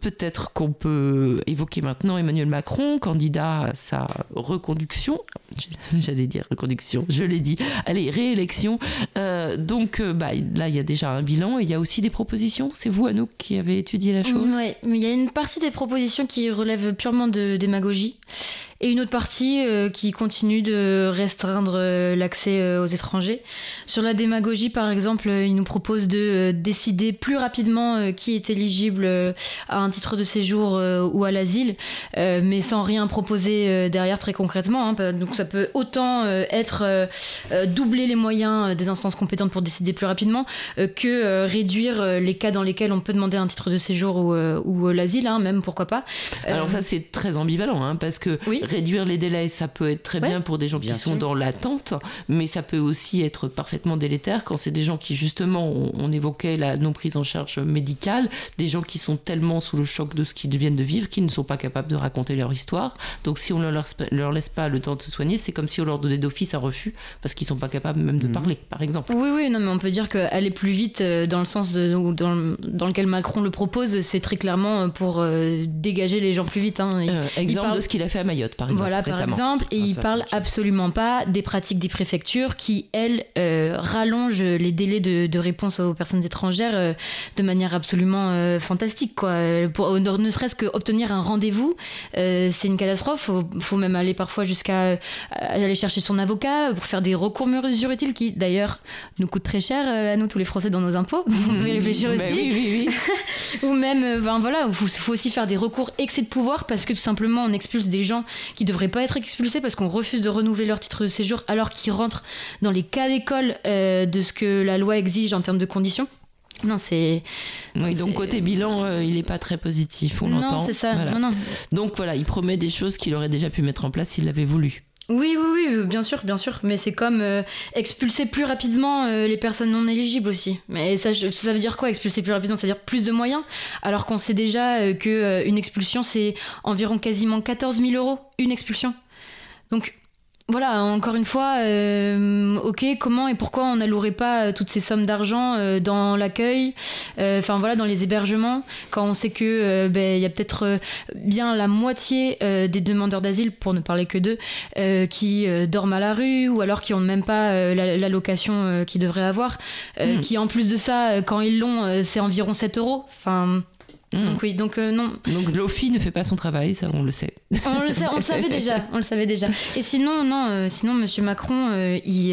Peut-être qu'on peut évoquer maintenant Emmanuel Macron, candidat à sa reconduction. <laughs> J'allais dire reconduction, je l'ai dit. Allez, réélection. Euh, donc euh, bah, là, il y a déjà un bilan et il y a aussi des propositions. C'est vous, Anouk, qui avez étudié la chose Ouais, mais il y a une partie des propositions qui relèvent purement de démagogie et une autre partie euh, qui continue de restreindre euh, l'accès euh, aux étrangers. Sur la démagogie, par exemple, il nous propose de décider plus rapidement qui est éligible à un titre de séjour ou à l'asile, mais sans rien proposer derrière très concrètement. hein. Donc ça peut autant être doubler les moyens des instances compétentes pour décider plus rapidement que réduire les cas dans lesquels on peut demander un titre de séjour ou, ou l'asile, hein, même pourquoi pas. Alors ça c'est très ambivalent hein, parce que Oui. Réduire les délais ça peut être très Ouais. bien pour des gens qui sont sûr. dans l'attente mais ça peut aussi être parfaitement délétère quand c'est des gens qui justement on, on évoquait la non prise en charge médicale des gens qui sont tellement sous le choc de ce qu'ils viennent de vivre qu'ils ne sont pas capables de raconter leur histoire donc si on ne leur, leur laisse pas le temps de se soigner c'est comme si on leur donnait d'office un refus parce qu'ils sont pas capables même de parler par exemple Oui, oui, non, mais on peut dire qu'aller plus vite euh, dans le sens de, dans, dans lequel Macron le propose, c'est très clairement euh, pour euh, dégager les gens plus vite. hein. Il- Euh, exemple parle- de ce qu'il a fait à Mayotte par exemple voilà, par exemple, et Ah, il ça, parle absolument pas des pratiques des préfectures qui, elles, euh, rallongent les délais de, de réponse aux personnes étrangères euh, de manière absolument euh, fantastique. Quoi. Euh, Pour, ne ne serait-ce qu'obtenir un rendez-vous, euh, c'est une catastrophe. Faut, faut même aller parfois jusqu'à euh, aller chercher son avocat pour faire des recours mesures utiles qui, d'ailleurs, nous coûtent très cher euh, à nous tous les Français dans nos impôts. <laughs> On peut y réfléchir Bah aussi oui, oui, oui. <laughs> ou même euh, ben voilà il faut, faut aussi faire des recours excès de pouvoir parce que tout simplement on expulse des gens qui devraient pas être expulsés parce qu'on refuse de renouveler leur titre de séjour alors qu'ils rentrent dans les cas d'école euh, de ce que la loi exige en termes de conditions non c'est Oui, donc côté bilan, euh, il n'est pas très positif, on non l'entend. c'est ça Voilà. non non Donc voilà, il promet des choses qu'il aurait déjà pu mettre en place s'il l'avait voulu. Oui, oui, oui, euh, bien sûr, bien sûr. Mais c'est comme euh, expulser plus rapidement euh, les personnes non éligibles aussi. Mais ça, ça veut dire quoi, expulser plus rapidement? C'est-à-dire plus de moyens? Alors qu'on sait déjà euh, que euh, une expulsion, c'est environ quasiment 14 000 euros, une expulsion. Donc voilà, encore une fois, euh, ok, comment et pourquoi on n'allouerait pas euh, toutes ces sommes d'argent euh, dans l'accueil, euh, enfin voilà, dans les hébergements, quand on sait que ben, il y a peut-être bien la moitié des demandeurs d'asile, pour ne parler que d'eux, euh, qui dorment à la rue ou alors qui ont même pas la- l'allocation euh, qu'ils devraient avoir, euh, Mm. qui en plus de ça, quand ils l'ont, c'est environ 7 euros. Enfin, Mm. donc oui, donc euh, non, Donc l'OFI ne fait pas son travail, ça on le sait. on le, sait- on le savait déjà, on le savait déjà. <laughs> Et sinon, non, euh, sinon Monsieur Macron, euh, il,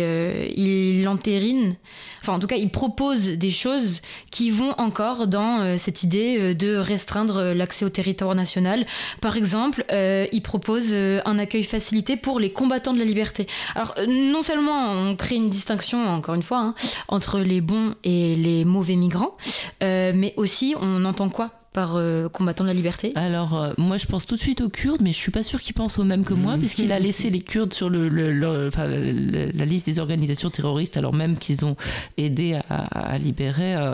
il entérine, enfin en tout cas, il propose des choses qui vont encore dans cette idée de restreindre l'accès au territoire national. Par exemple, il propose un accueil facilité pour les combattants de la liberté. Alors non seulement on crée une distinction, encore une fois, hein, entre les bons et les mauvais migrants, mais aussi on entend quoi? Par euh, combattants de la liberté Alors euh, moi je pense tout de suite aux Kurdes, mais je suis pas sûr qu'il pense au même que moi, Mhm. puisqu'il a <laughs> laissé les Kurdes sur le, le- le- enfin, le- la liste des organisations terroristes, alors même qu'ils ont aidé à, à libérer euh,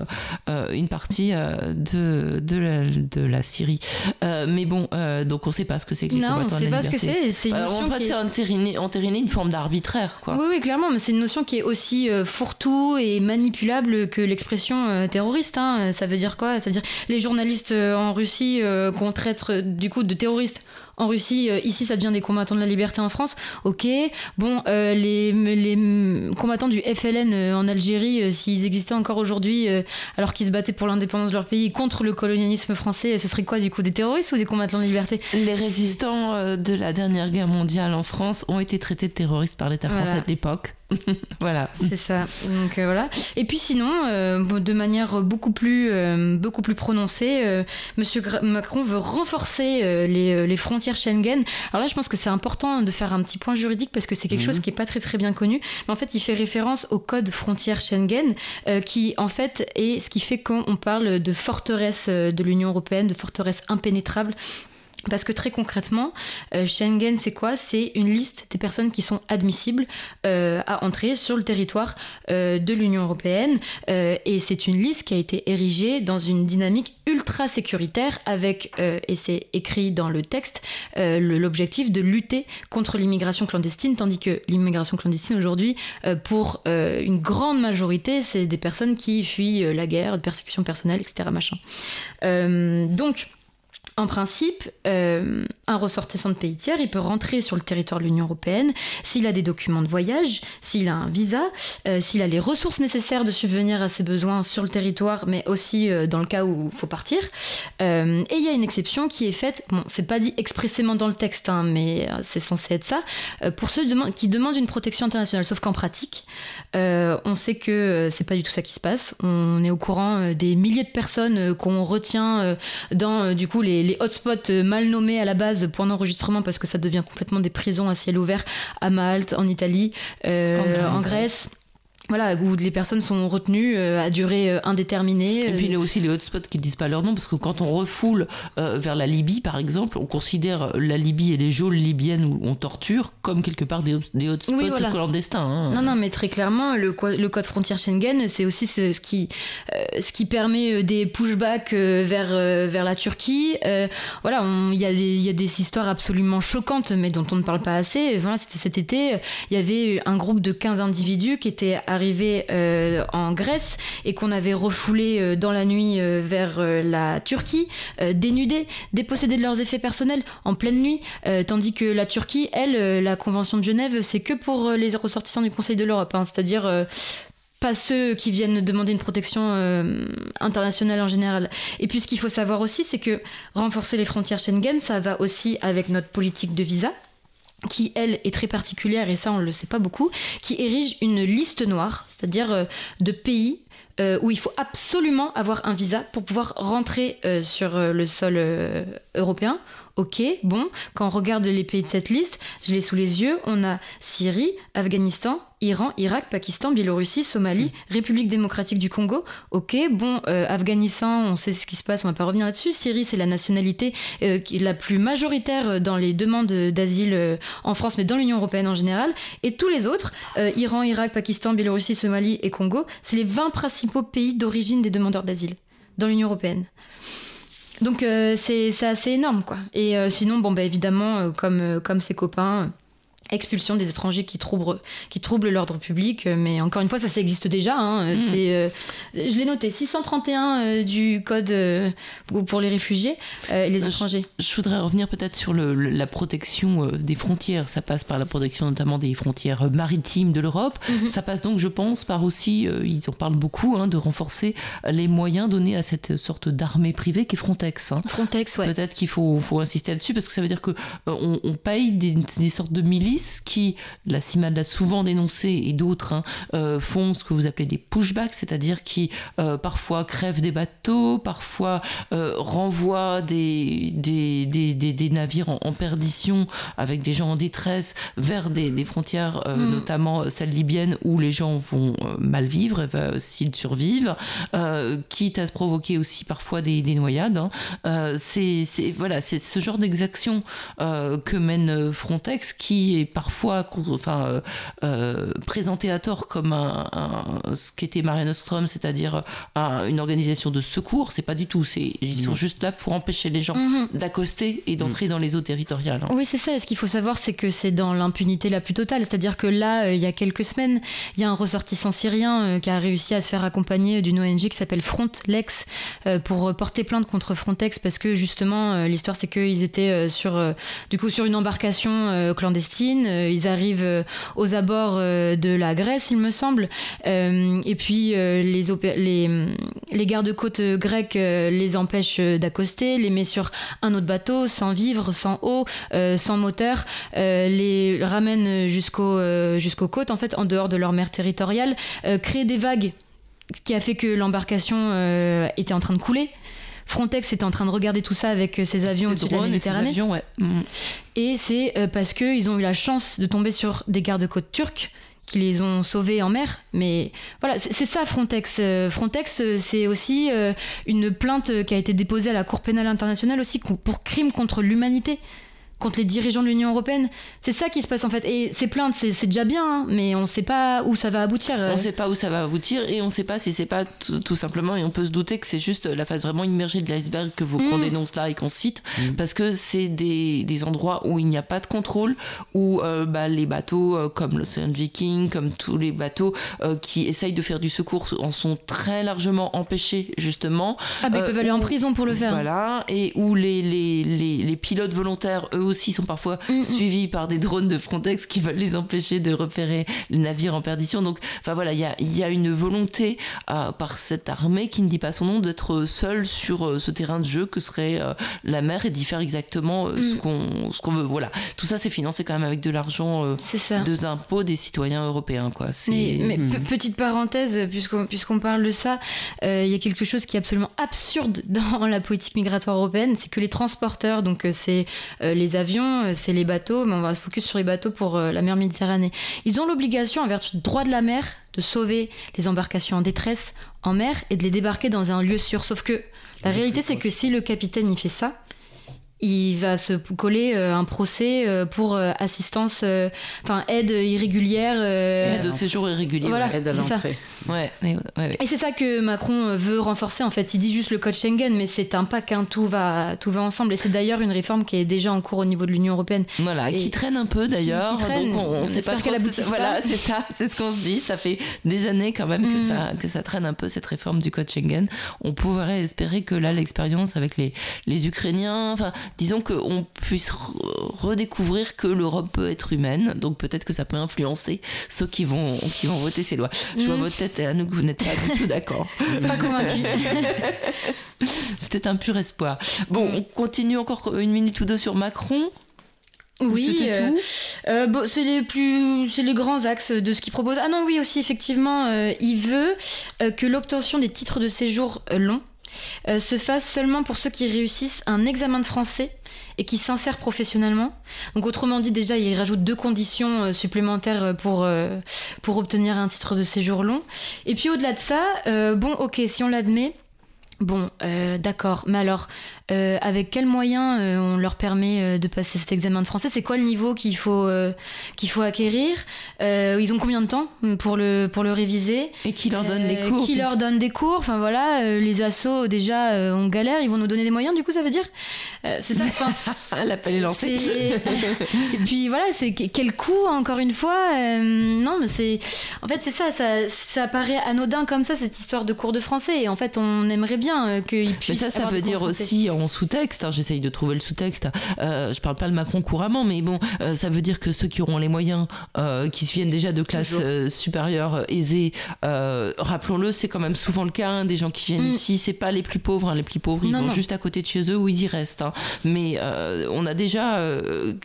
euh, une partie euh, de, de, la, de la Syrie. Euh, mais bon, euh, donc on sait pas ce que c'est que les Non, on combattants de sait la pas ce que liberté. c'est. C'est une Alors, notion en fait, qui est- c'est entériner, entériner une forme d'arbitraire, quoi. Oui, oui, clairement, mais c'est une notion qui est aussi euh, fourre-tout et manipulable que l'expression euh, terroriste. hein. Ça veut dire quoi? Ça veut dire les journalistes terroristes en Russie qu'on traite du coup de terroristes en Russie, euh, ici ça devient des combattants de la liberté en France, ok. Bon, euh, les, les, combattants du FLN euh, en Algérie, s'ils existaient encore aujourd'hui, alors qu'ils se battaient pour l'indépendance de leur pays contre le colonialisme français, ce serait quoi du coup Des terroristes ou des combattants de liberté? Les résistants de la dernière guerre mondiale en France ont été traités de terroristes par l'État français de l'époque. <laughs> voilà. C'est ça. Donc euh, voilà. Et puis sinon, euh, de manière beaucoup plus, euh, beaucoup plus prononcée, Monsieur Macron veut renforcer les, les, frontières Schengen. Alors là, je pense que c'est important de faire un petit point juridique parce que c'est quelque mhm. chose qui est pas très très bien connu. Mais en fait, il fait référence au code frontières Schengen, qui en fait est ce qui fait qu'on parle de forteresse de l'Union européenne, de forteresse impénétrable. Parce que très concrètement, euh, Schengen, c'est quoi? C'est une liste des personnes qui sont admissibles euh, à entrer sur le territoire euh, de l'Union européenne. et c'est une liste qui a été érigée dans une dynamique ultra sécuritaire avec, et c'est écrit dans le texte, l'objectif de lutter contre l'immigration clandestine, tandis que l'immigration clandestine aujourd'hui, pour une grande majorité, c'est des personnes qui fuient la guerre, de persécution personnelle, etc. Donc, en principe, euh, un ressortissant de pays tiers, il peut rentrer sur le territoire de l'Union européenne s'il a des documents de voyage, s'il a un visa, euh, s'il a les ressources nécessaires de subvenir à ses besoins sur le territoire, mais aussi euh, dans le cas où il faut partir. et il y a une exception qui est faite, bon, c'est pas dit expressément dans le texte, hein, mais c'est censé être ça, pour ceux qui demandent une protection internationale. Sauf qu'en pratique, on sait que c'est pas du tout ça qui se passe. On est au courant des milliers de personnes qu'on retient dans du coup les les hotspots euh, mal nommés à la base point d'enregistrement parce que ça devient complètement des prisons à ciel ouvert à Malte, en Italie, euh, En Grèce voilà, où les personnes sont retenues euh, à durée euh, indéterminée. Et puis il y a aussi les hotspots qui ne disent pas leur nom, parce que quand on refoule euh, vers la Libye, par exemple, on considère la Libye et les geôles libyennes où on torture comme quelque part des, des hotspots clandestins. Hein. Non, non, mais très clairement, le, le code frontière Schengen, c'est aussi ce, ce qui, ce qui permet des pushbacks vers, vers la Turquie. voilà, il y, a des, y a des histoires absolument choquantes, mais dont on ne parle pas assez. Voilà, c'était cet été, il y avait un groupe de 15 individus qui étaient arrivé euh, en Grèce et qu'on avait refoulé euh, dans la nuit euh, vers la Turquie, dénudés, dépossédés de leurs effets personnels en pleine nuit, tandis que la Turquie, elle, la Convention de Genève, c'est que pour les ressortissants du Conseil de l'Europe, hein. c'est-à-dire pas ceux qui viennent demander une protection internationale en général. Et puis ce qu'il faut savoir aussi, c'est que renforcer les frontières Schengen, ça va aussi avec notre politique de visa qui, elle, est très particulière, et ça, on ne le sait pas beaucoup, qui érige une liste noire, c'est-à-dire euh, de pays euh, où il faut absolument avoir un visa pour pouvoir rentrer euh, sur le sol européen Ok, bon, quand on regarde les pays de cette liste, je l'ai sous les yeux, on a Syrie, Afghanistan, Iran, Irak, Pakistan, Biélorussie, Somalie, hmm. République démocratique du Congo. Ok, bon, euh, Afghanistan, on sait ce qui se passe, on va pas revenir là-dessus. Syrie, c'est la nationalité euh, qui est la plus majoritaire dans les demandes d'asile euh, en France, mais dans l'Union européenne en général. Et tous les autres, Iran, Irak, Pakistan, Biélorussie, Somalie et Congo, c'est les 20 principaux pays d'origine des demandeurs d'asile dans l'Union européenne. Donc euh, c'est assez énorme quoi. Et euh, sinon bon bah évidemment euh, comme comme ses copains expulsion des étrangers qui troublent, qui troublent l'ordre public. Euh, mais encore une fois, ça, ça existe déjà. Hein. Mmh. C'est, euh, je l'ai noté, 631 euh, du code pour les réfugiés et les étrangers. Je, voudrais revenir peut-être sur le, la protection des frontières. Ça passe par la protection notamment des frontières maritimes de l'Europe. Mmh. Ça passe donc, je pense, par aussi, ils en parlent beaucoup, hein, de renforcer les moyens donnés à cette sorte d'armée privée qui est Frontex. Hein. Frontex, ouais. Peut-être qu'il faut, faut insister là-dessus parce que ça veut dire que on, paye des, des sortes de milices qui, la CIMAD l'a souvent dénoncé et d'autres hein, euh, font ce que vous appelez des pushbacks, c'est-à-dire qui euh, parfois crèvent des bateaux, parfois euh, renvoient des, des, des, des navires en, perdition avec des gens en détresse vers des, frontières, hmm. notamment celles libyennes où les gens vont mal vivre s'ils survivent, quitte à se provoquer aussi parfois des, noyades. Hein. c'est voilà, c'est ce genre d'exaction que mène Frontex qui est est parfois enfin, euh, euh, présenté à tort comme un, un- ce qu'était Mare Nostrum, c'est-à-dire un- une organisation de secours. C'est pas du tout. Ils sont Non. juste là pour empêcher les gens Mhm. d'accoster et d'entrer dans les eaux territoriales. hein. Oui, c'est ça. Et Ce qu'il faut savoir, c'est que c'est dans l'impunité la plus totale. C'est-à-dire que là, euh, il y a quelques semaines, il y a un ressortissant syrien euh, qui a réussi à se faire accompagner d'une ONG qui s'appelle Frontlex euh, pour euh, porter plainte contre Frontex parce que justement, euh, l'histoire, c'est qu'ils étaient euh, sur, euh, du coup, sur une embarcation euh, clandestine. Euh, ils arrivent euh, aux abords euh, de la Grèce, il me semble. Et puis, euh, les, gardes-côtes grecs les empêchent d'accoster, les met sur un autre bateau sans vivres, sans eau, sans moteur, les ramènent jusqu'au, jusqu'aux côtes, en fait, en dehors de leur mer territoriale, créent des vagues, ce qui a fait que l'embarcation était en train de couler. Frontex était en train de regarder tout ça avec euh, ses avions au-dessus de la et Méditerranée. avions, ouais. Mhm. Et c'est euh, parce qu'ils ont eu la chance de tomber sur des gardes-côtes turcs qui les ont sauvés en mer. Mais voilà, c'est ça Frontex. Euh, Frontex, c'est aussi une plainte qui a été déposée à la Cour pénale internationale aussi pour crime contre l'humanité contre les dirigeants de l'Union européenne. C'est ça qui se passe en fait. Et ces plaintes, c'est c'est déjà bien, hein, mais on ne sait pas où ça va aboutir. euh. On ne sait pas où ça va aboutir et on ne sait pas si c'est pas tout, tout simplement, et on peut se douter que c'est juste la phase vraiment immergée de l'iceberg que vous, qu'on Mm. dénonce là et qu'on cite, parce que c'est des, des endroits où il n'y a pas de contrôle, où euh, bah, les bateaux euh, comme l'Ocean Viking, comme tous les bateaux euh, qui essayent de faire du secours en sont très largement empêchés justement. Ah bah ils peuvent aller en prison pour le faire. Voilà, et où les, les, les, les pilotes volontaires, eux aussi, sont parfois Mm, mm. suivis par des drones de Frontex qui veulent les empêcher de repérer les navires en perdition. Donc, enfin voilà, il y a, il y a une volonté euh, par cette armée qui ne dit pas son nom d'être seule sur euh, ce terrain de jeu que serait euh, la mer et d'y faire exactement ce Mm. qu'on ce qu'on veut. Voilà, tout ça c'est financé quand même avec de l'argent des impôts des citoyens européens, quoi. Mais, mais pe- petite parenthèse, puisqu'on puisqu'on parle de ça, il y a quelque chose qui est absolument absurde <laughs> dans la politique migratoire européenne, c'est que les transporteurs, donc c'est euh, les avions, euh, c'est les bateaux, mais on va se focus sur les bateaux pour euh, la mer Méditerranée. Ils ont l'obligation, en vertu du droit de la mer, de sauver les embarcations en détresse en mer et de les débarquer dans un lieu sûr. Sauf que la réalité, c'est que si le capitaine y fait ça, il va se coller euh, un procès euh, pour euh, assistance, euh, enfin aide irrégulière. euh, Aide au séjour irrégulier. Voilà. Aide à l'entrée. Ouais, ouais, ouais, ouais. Et c'est ça que Macron veut renforcer en fait. Il dit juste le code Schengen, mais c'est un pack, hein, tout, va, tout va ensemble. Et c'est d'ailleurs une réforme qui est déjà en cours au niveau de l'Union européenne. Voilà, Et qui traîne un peu d'ailleurs. qui traîne. Donc on, on On sait pas qu'elle que aboutisse ça- Voilà, c'est ça, c'est ce qu'on se dit. Ça fait des années quand même que Mm. ça que ça traîne un peu cette réforme du code Schengen. On pourrait espérer que là l'expérience avec les les Ukrainiens, enfin disons qu'on puisse re- redécouvrir que l'Europe peut être humaine. Donc peut-être que ça peut influencer ceux qui vont qui vont voter ces lois. Je vois Mm. votre tête et à nous que vous n'êtes pas du tout d'accord. <laughs> Pas convaincu. <laughs> C'était un pur espoir. Bon, on continue encore une minute ou deux sur Macron. oui. Euh, tout. euh, bon, c'est les plus, c'est les grands axes de ce qu'il propose. Ah non, oui aussi effectivement, euh, il veut euh, que l'obtention des titres de séjour euh, longs euh, se fasse seulement pour ceux qui réussissent un examen de français et qui s'insèrent professionnellement. Donc autrement dit, déjà, il rajoute deux conditions euh, supplémentaires euh, pour, pour obtenir un titre de séjour long. Et puis au-delà de ça, bon, ok, si on l'admet, bon, d'accord, mais alors, euh, avec quels moyens euh, on leur permet euh, de passer cet examen de français? C'est quoi le niveau qu'il faut, qu'il faut acquérir? Ils ont combien de temps pour le, pour le réviser? Et qui leur donne euh, cours Qui leur donne des cours? Enfin voilà, les assos déjà on galère, ils vont nous donner des moyens du coup ça veut dire? C'est ça enfin, L'appel est lancé. Et puis voilà, c'est que- quel coût encore une fois? Non mais c'est... En fait c'est ça, ça, ça paraît anodin comme ça cette histoire de cours de français. Et en fait on aimerait bien qu'ils Mais puissent... ça, ça avoir veut des dire français. aussi en sous-texte, hein, j'essaye de trouver le sous-texte, euh, je parle pas de Macron couramment, mais bon, euh, ça veut dire que ceux qui auront les moyens, euh, qui viennent déjà de classes euh, supérieures aisées, rappelons-le, c'est quand même souvent le cas, hein, des gens qui viennent Mm. ici, c'est pas les plus pauvres, hein, les plus pauvres, ils Non, vont non. juste à côté de chez eux où ils y restent. Mais on a déjà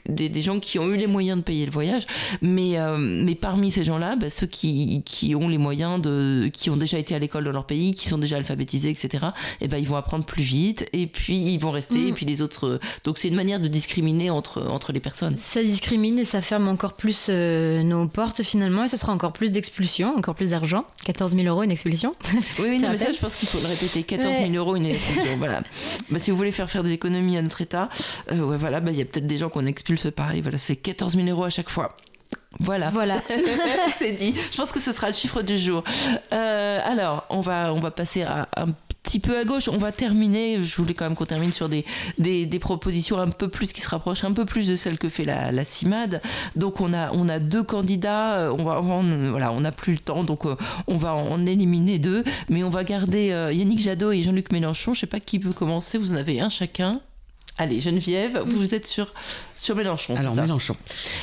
des, des gens qui ont eu les moyens de payer le voyage, mais, mais parmi ces gens-là, bah, ceux qui, qui ont les moyens de, qui ont déjà été à l'école dans leur pays, qui sont déjà alphabétisés, etc., eh ben, ils vont apprendre plus vite et puis ils vont rester, et puis les autres. euh, Donc c'est une manière de discriminer entre, entre les personnes. Ça discrimine et ça ferme encore plus euh, nos portes finalement et ce sera encore plus d'expulsions, encore plus d'argent. 14 000 euros une expulsion. Oui, oui, <laughs> non, mais ça, je pense qu'il faut le répéter. 14 000 Ouais. euros une <laughs> expulsion. voilà. Bah, si vous voulez faire faire des économies à notre État, euh, ouais, voilà, bah, il y a peut-être des gens qu'on expulse pareil. Voilà, ça fait 14 000 euros à chaque fois. Voilà. Voilà. <laughs> c'est dit. Je pense que ce sera le chiffre du jour. Euh, alors, on va, on va passer à un petit peu à gauche. On va terminer. Je voulais quand même qu'on termine sur des, propositions un peu plus qui se rapprochent un peu plus de celles que fait la, la CIMAD. Donc, on a, on a deux candidats. Euh, On va, on, voilà, on n'a plus le temps, donc euh, on va en éliminer deux. Mais on va garder euh, Yannick Jadot et Jean-Luc Mélenchon. Je sais pas qui veut commencer. Vous en avez un chacun. Allez, Geneviève, vous êtes sur, sur Mélenchon. Alors, Mélenchon.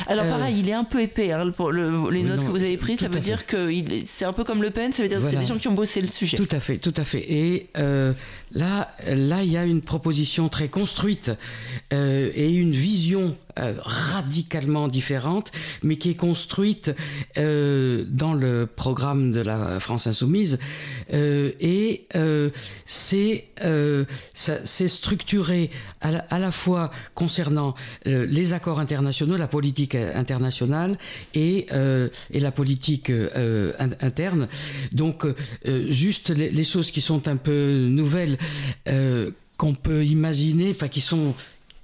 alors Euh, pareil, il est un peu épais hein, le- les Oui, notes non, que vous avez prises. Ça veut dire que c'est un peu comme Le Pen, ça veut dire que c'est des gens qui ont bossé le sujet. Tout à fait, tout à fait. Et euh, là, là, il y a une proposition très construite euh, et une vision radicalement différente, mais qui est construite dans le programme de la France insoumise. Et c'est c'est structuré à la, à la fois concernant les accords internationaux, la politique internationale et, euh, la politique euh, in- interne. Donc, euh, juste les, les choses qui sont un peu nouvelles, qu'on peut imaginer, enfin qui sont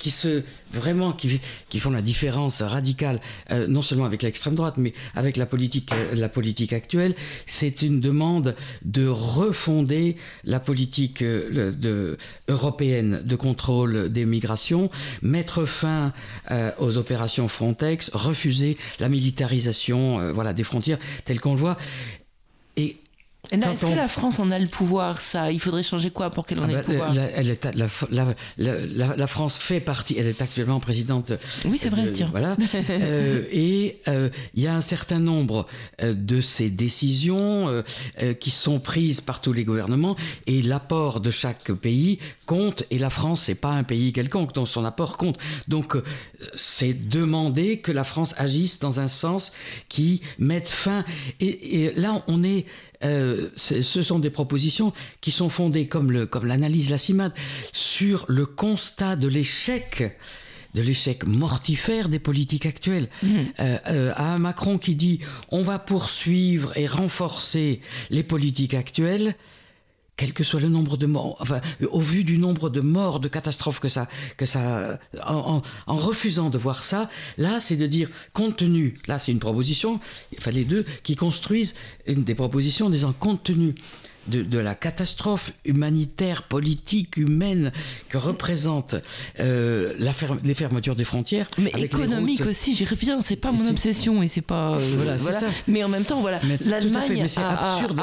qui se vraiment qui, font la différence radicale euh, non seulement avec l'extrême droite mais avec la politique euh, la politique actuelle c'est une demande de refonder la politique euh, européenne de contrôle des migrations mettre fin aux opérations Frontex refuser la militarisation des frontières telles qu'on le voit et Et là, quand Est-ce on- que la France en a le pouvoir Ça, il faudrait changer quoi pour qu'elle en Ah ait bah, le pouvoir la, elle est à- la, la- la- la- la France fait partie, elle est actuellement présidente. Oui, c'est vrai, de- tiens. Voilà. Euh, et euh, il y a un certain nombre euh, de ces décisions euh, qui sont prises par tous les gouvernements et l'apport de chaque pays compte. Et la France, c'est pas un pays quelconque, donc son apport compte. Donc, c'est demander que la France agisse dans un sens qui mette fin. Et, et là, on est euh, ce sont des propositions qui sont fondées, comme le- comme l'analyse la CIMAD, sur le constat de l'échec de l'échec mortifère des politiques actuelles. Euh, euh, à un Macron qui dit on va poursuivre et renforcer les politiques actuelles, quel que soit le nombre de morts, enfin, au vu du nombre de morts, de catastrophes que ça, que ça, en, refusant de voir ça, là, c'est de dire, compte tenu, là, c'est une proposition, il fallait deux qui construisent des propositions en disant, compte de, de la catastrophe humanitaire, politique, humaine que représente euh, la ferme- les fermetures des frontières. Mais économique aussi, j'y reviens, c'est pas mon obsession et c'est pas. euh, Voilà, c'est ça. Mais en même temps, voilà, l'Allemagne a, absurde,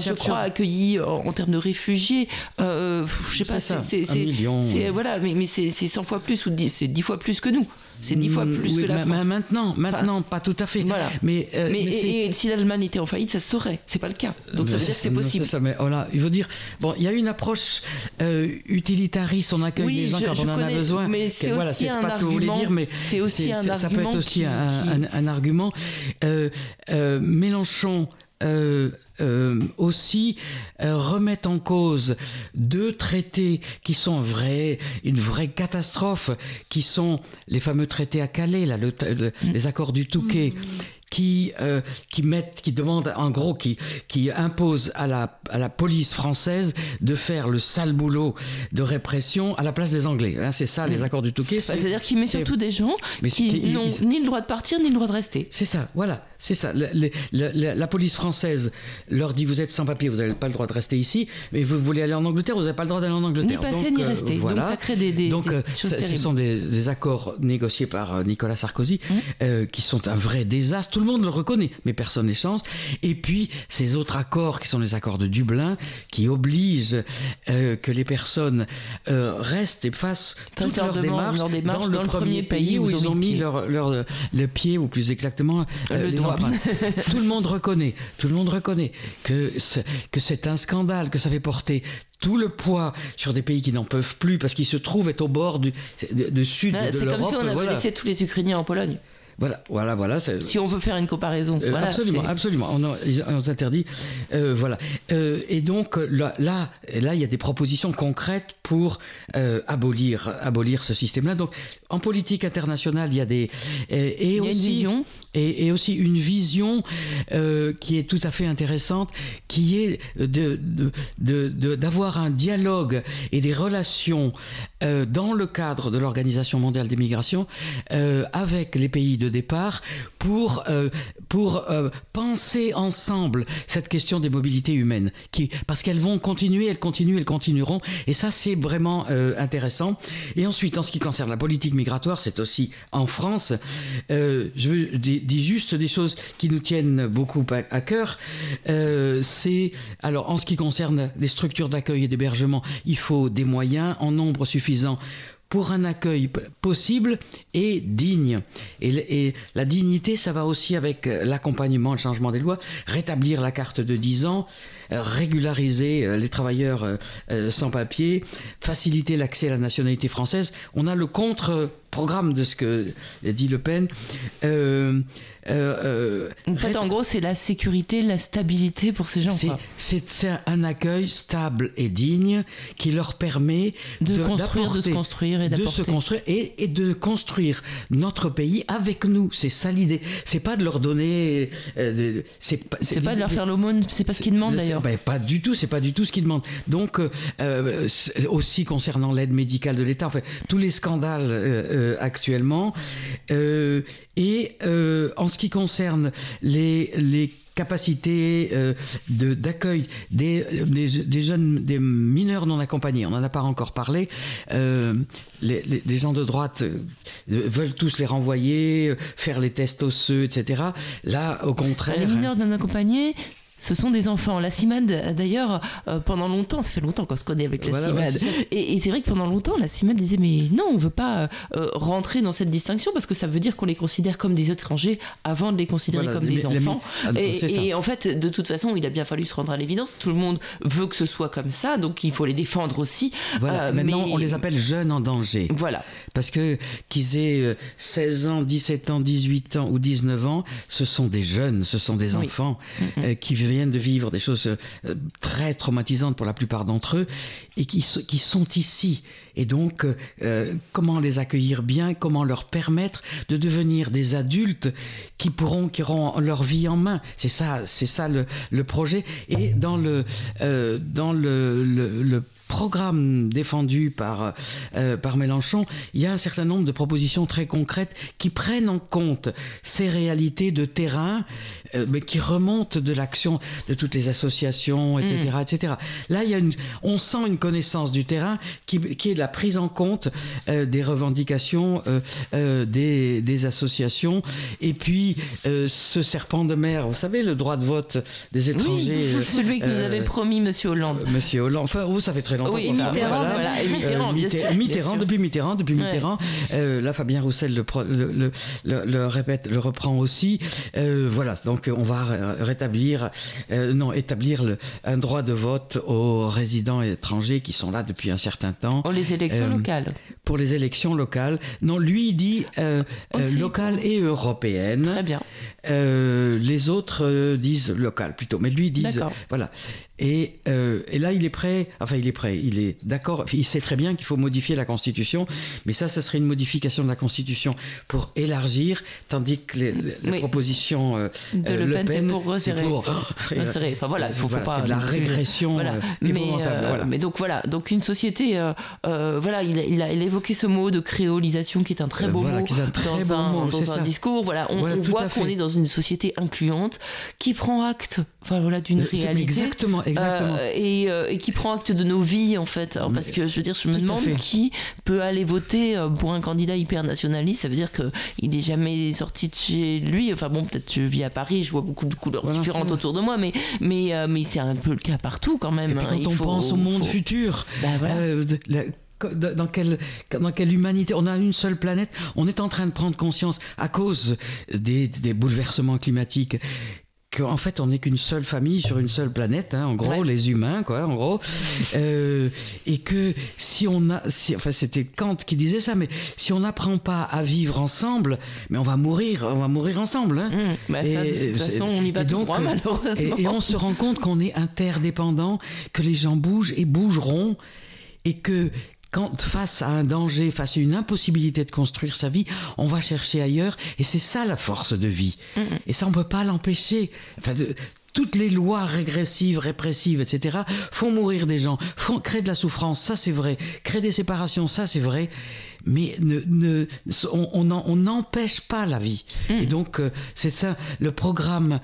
je crois, accueilli en, en termes de réfugiés, euh, je sais pas, C'est Voilà, mais, mais c'est c'est 100 fois plus ou 10, c'est 10 fois plus que nous. C'est 10 fois Mm, plus oui, que la ma- France. ma- Maintenant, maintenant, pas tout à fait. Voilà. Mais, euh, mais, mais et, et si l'Allemagne était en faillite, ça se saurait. C'est pas le cas. Donc ça Mais veut dire que c'est possible. ça, mais voilà, il veut dire, bon, il y a une approche euh, utilitariste, on accueille Oui, les gens je- quand je on en a connais, besoin. mais c'est voilà, aussi un pas ce que vous voulez argument- dire, mais c'est aussi un ça peut être argument aussi qui- un, qui- un- un argument. Euh, euh, Mélenchon. Euh, aussi euh, remettent en cause deux traités qui sont un vrai, une vraie catastrophe, qui sont les fameux traités à Calais, là, le- le- les accords du Touquet, qui, euh, qui mettent, qui demandent, en gros, qui, qui imposent à la, à la police française de faire le sale boulot de répression à la place des Anglais. hein. c'est ça, les accords du Touquet. Bah, C'est-à-dire qu'il met surtout des gens Mais qui n'ont ni le droit de partir ni le droit de rester. C'est ça, voilà, c'est ça. Le- le- le- le- la police française leur dit vous êtes sans papier, vous n'avez pas le droit de rester ici, mais vous voulez aller en Angleterre, vous n'avez pas le droit d'aller en Angleterre. Ni passer Donc, ni euh, rester. voilà. Donc ça crée des, des- Donc, des euh, choses ce sont des, des accords négociés par Nicolas Sarkozy euh, qui sont un vrai désastre. Tout le monde le reconnaît, mais personne les change. Et puis, ces autres accords qui sont les accords de Dublin, qui obligent euh, que les personnes euh, restent et fassent Fassent toute leur demande, démarche leur démarche dans, le premier pays où ils ont mis pied. leur, leur- le pied, ou plus exactement euh, Le doigt. <laughs> tout le monde reconnaît, tout le monde reconnaît que c'est, que c'est un scandale, que ça fait porter tout le poids sur des pays qui n'en peuvent plus parce qu'ils se trouvent être au bord du, du, du sud Ouais, de C'est comme l'Europe. si on avait voilà. laissé tous les Ukrainiens en Pologne. Voilà, voilà, voilà. Si on veut faire une comparaison. Euh, Voilà, absolument, absolument. On, a- on s'interdit. Euh, voilà. Euh, et donc là, là, là, il y a des propositions concrètes pour abolir, abolir ce système-là. Donc, en politique internationale, il y a des et, et Il y a une aussi vision. Et, aussi une vision euh, qui est tout à fait intéressante, qui est de d'avoir un dialogue et des relations euh, dans le cadre de l'Organisation mondiale des migrations euh, avec les pays de départ pour pour penser ensemble cette question des mobilités humaines, qui parce qu'elles vont continuer, elles continuent, elles continueront, et ça c'est vraiment intéressant. Et ensuite, en ce qui concerne la politique migratoire, c'est aussi en France. Je veux- dis juste des choses qui nous tiennent beaucoup à, cœur. Euh, c'est alors en ce qui concerne les structures d'accueil et d'hébergement, il faut des moyens en nombre suffisant pour un accueil possible et digne. Et, la dignité, ça va aussi avec euh, l'accompagnement, le changement des lois, rétablir la carte de 10 ans, euh, régulariser les travailleurs sans papier, faciliter l'accès à la nationalité française. On a le contre-programme de ce que dit Le Pen. Euh, euh, euh, En fait, en gros, c'est la sécurité, la stabilité pour ces gens. c'est- un accueil stable et digne qui leur permet De construire, de se construire et de se construire et, et de construire notre pays avec nous. C'est ça l'idée. C'est pas de leur donner. euh, c'est pas, de leur faire l'aumône, c'est pas ce qu'ils demandent d'ailleurs. ben, pas du tout, c'est pas du tout ce qu'ils demandent. Donc, aussi concernant l'aide médicale de l'État, enfin, tous les scandales euh, actuellement, euh, et euh, en ce qui concerne les, les capacités de- d'accueil des, des, jeunes, des mineurs non accompagnés, on n'en a pas encore parlé, les, gens de droite veulent tous les renvoyer, faire les tests osseux, etc. Là, au contraire... Les mineurs non accompagnés, ce sont des enfants. La CIMAD, d'ailleurs, euh, pendant longtemps, ça fait longtemps qu'on se connaît avec la Voilà, CIMAD. et et c'est vrai que pendant longtemps, la CIMAD disait Mais non, on veut pas euh, rentrer dans cette distinction parce que ça veut dire qu'on les considère comme des étrangers avant de les considérer Voilà, comme les- des les- enfants. ah, et, en fait, de toute façon, il a bien fallu se rendre à l'évidence. Tout le monde veut que ce soit comme ça, donc il faut les défendre aussi. Voilà, Euh, maintenant, mais- on les appelle jeunes en danger. Voilà. Parce que qu'ils aient euh, 16 ans, 17 ans, 18 ans ou 19 ans, ce sont des jeunes, ce sont des Oui. enfants euh, qui viennent de vivre des choses euh, très traumatisantes pour la plupart d'entre eux et qui, qui sont ici. Et donc, euh, comment les accueillir bien, comment leur permettre de devenir des adultes qui pourront, qui auront leur vie en main. C'est ça, c'est ça le, le projet. Et dans le, euh, dans le programme défendu par, euh, par Mélenchon, il y a un certain nombre de propositions très concrètes qui prennent en compte ces réalités de terrain, euh, mais qui remontent de l'action de toutes les associations, etc., etc. Là, il y a une, on sent une connaissance du terrain qui, qui est de la prise en compte euh, des revendications des, des associations. Et puis, ce serpent de mer, vous savez, le droit de vote des étrangers. Oui, <laughs> celui que nous avait promis Monsieur Hollande. Monsieur Hollande, enfin, vous, ça fait très longtemps. Oui, Mitterrand, voilà, et Mitterrand, bien bien sûr. depuis Mitterrand, depuis Ouais. Mitterrand. Euh, là, Fabien Roussel le, pro- le, le, le- le répète, le reprend aussi. Euh, voilà, donc on va ré- rétablir, euh, non, établir un droit de vote aux résidents étrangers qui sont là depuis un certain temps. Oh, les élections Euh, locales. Pour les élections locales. Non, lui, il dit euh, euh, locales et européennes. Très bien. Euh, les autres euh, disent local plutôt, mais lui disent D'accord. voilà. Et, euh, et là, il est prêt. Enfin, il est prêt. Il est d'accord. Il sait très bien qu'il faut modifier la Constitution, mais ça, ce serait une modification de la Constitution pour élargir, tandis que les, les Oui. propositions euh, De euh, Le Pen, c'est pour resserrer. pour- Resserrer. Enfin voilà, il faut, faut Voilà, pas. c'est de la régression Voilà. mais, voilà. mais donc voilà, donc une société, euh, voilà, il a, il, a, il a évoqué ce mot de créolisation qui est un très beau mot un très dans, beau un, mot, dans c'est un ça. discours. Voilà, on, voit qu'on est dans une société incluante qui prend acte, enfin voilà, d'une Euh, réalité. Exactement, exactement. Euh, et, euh, et qui prend acte de nos vies en fait hein, parce que je veux dire je me demande qui peut aller voter pour un candidat hyper nationaliste ça veut dire que il est jamais sorti de chez lui enfin bon peut-être je vis à Paris je vois beaucoup de couleurs Voilà, différentes autour de moi mais mais euh, mais c'est un peu le cas partout quand même Et puis hein. quand Il on faut- pense au monde faut- futur, Bah, voilà. la- dans quelle, dans quelle humanité On a une seule planète. On est en train de prendre conscience, à cause des, des bouleversements climatiques, qu'en fait on n'est qu'une seule famille sur une seule planète, hein, en gros, Ouais. les humains, quoi, en gros, <laughs> Euh, et que si on a, si, enfin c'était Kant qui disait ça, mais si on n'apprend pas à vivre ensemble, mais on va mourir, on va mourir ensemble. Hein. Mmh, bah ça, de Et, toute c'est- façon, on y va et tout donc, droit, euh, malheureusement. Et, et on se rend compte qu'on est interdépendants, que les gens bougent et bougeront, et que quand face à un danger, face à une impossibilité de construire sa vie, on va chercher ailleurs, et c'est ça la force de vie. Et ça, on peut pas l'empêcher. Enfin, de- toutes les lois régressives, répressives, etc., font mourir des gens, font créer de la souffrance, ça c'est vrai, créer des séparations, ça c'est vrai, mais ne, ne, on on n'en- on n'empêche pas la vie. Et donc, euh, c'est ça, le programme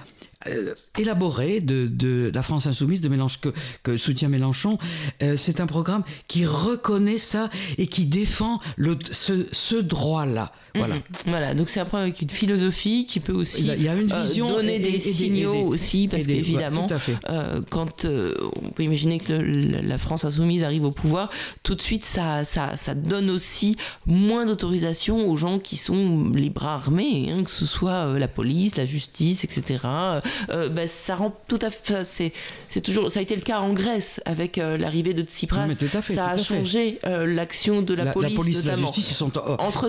euh, élaboré de, de la France insoumise de Mélenchon, que, soutient Mélenchon, euh, c'est un programme qui reconnaît ça et qui défend le, ce, ce droit-là. Voilà. Voilà, donc c'est un programme avec une philosophie qui peut aussi Il y a- euh, donner et- des et- signaux et aussi, parce qu'évidemment, ouais, euh, quand euh, on peut imaginer que le- la France insoumise arrive au pouvoir, tout de suite ça, ça, ça donne aussi moins d'autorisation aux gens qui sont les bras armés, hein, que ce soit la police, la justice, etc. Bah, ça rend tout à fait, c'est, c'est toujours, ça a été le cas en Grèce avec l'arrivée de Tsipras. Fait, ça a changé l'action de la, La, police, la police, la notamment. justice, ils sont, oh, Entre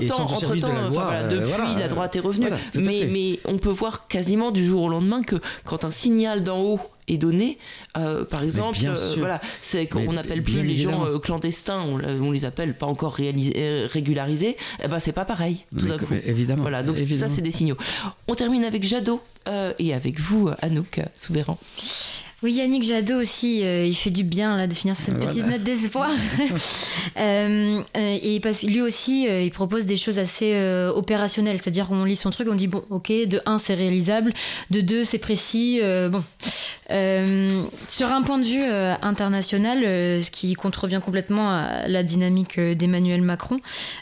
de enfin, voilà, euh, depuis voilà, la euh, droite est revenue, mais, on peut voir quasiment du jour au lendemain que quand un signal d'en haut est donné, euh, par exemple, euh, voilà, c'est qu'on n'appelle plus les gens euh, clandestins, on, les appelle pas encore réalisés- régularisés, eh ben c'est pas pareil tout d'un coup. évidemment, Voilà, donc ça c'est des signaux. On termine avec Jadot et avec vous, Anouk Soubéran. Oui, Yannick Jadot aussi, euh, il fait du bien là de finir sur cette Voilà. petite note d'espoir. <laughs> Euh, euh, et parce que lui aussi, euh, il propose des choses assez opérationnelles, c'est-à-dire qu'on lit son truc, on dit bon, ok, de 1 c'est réalisable, de 2 c'est précis, bon. Sur un point de vue international, ce qui contrevient complètement à la dynamique d'Emmanuel Macron,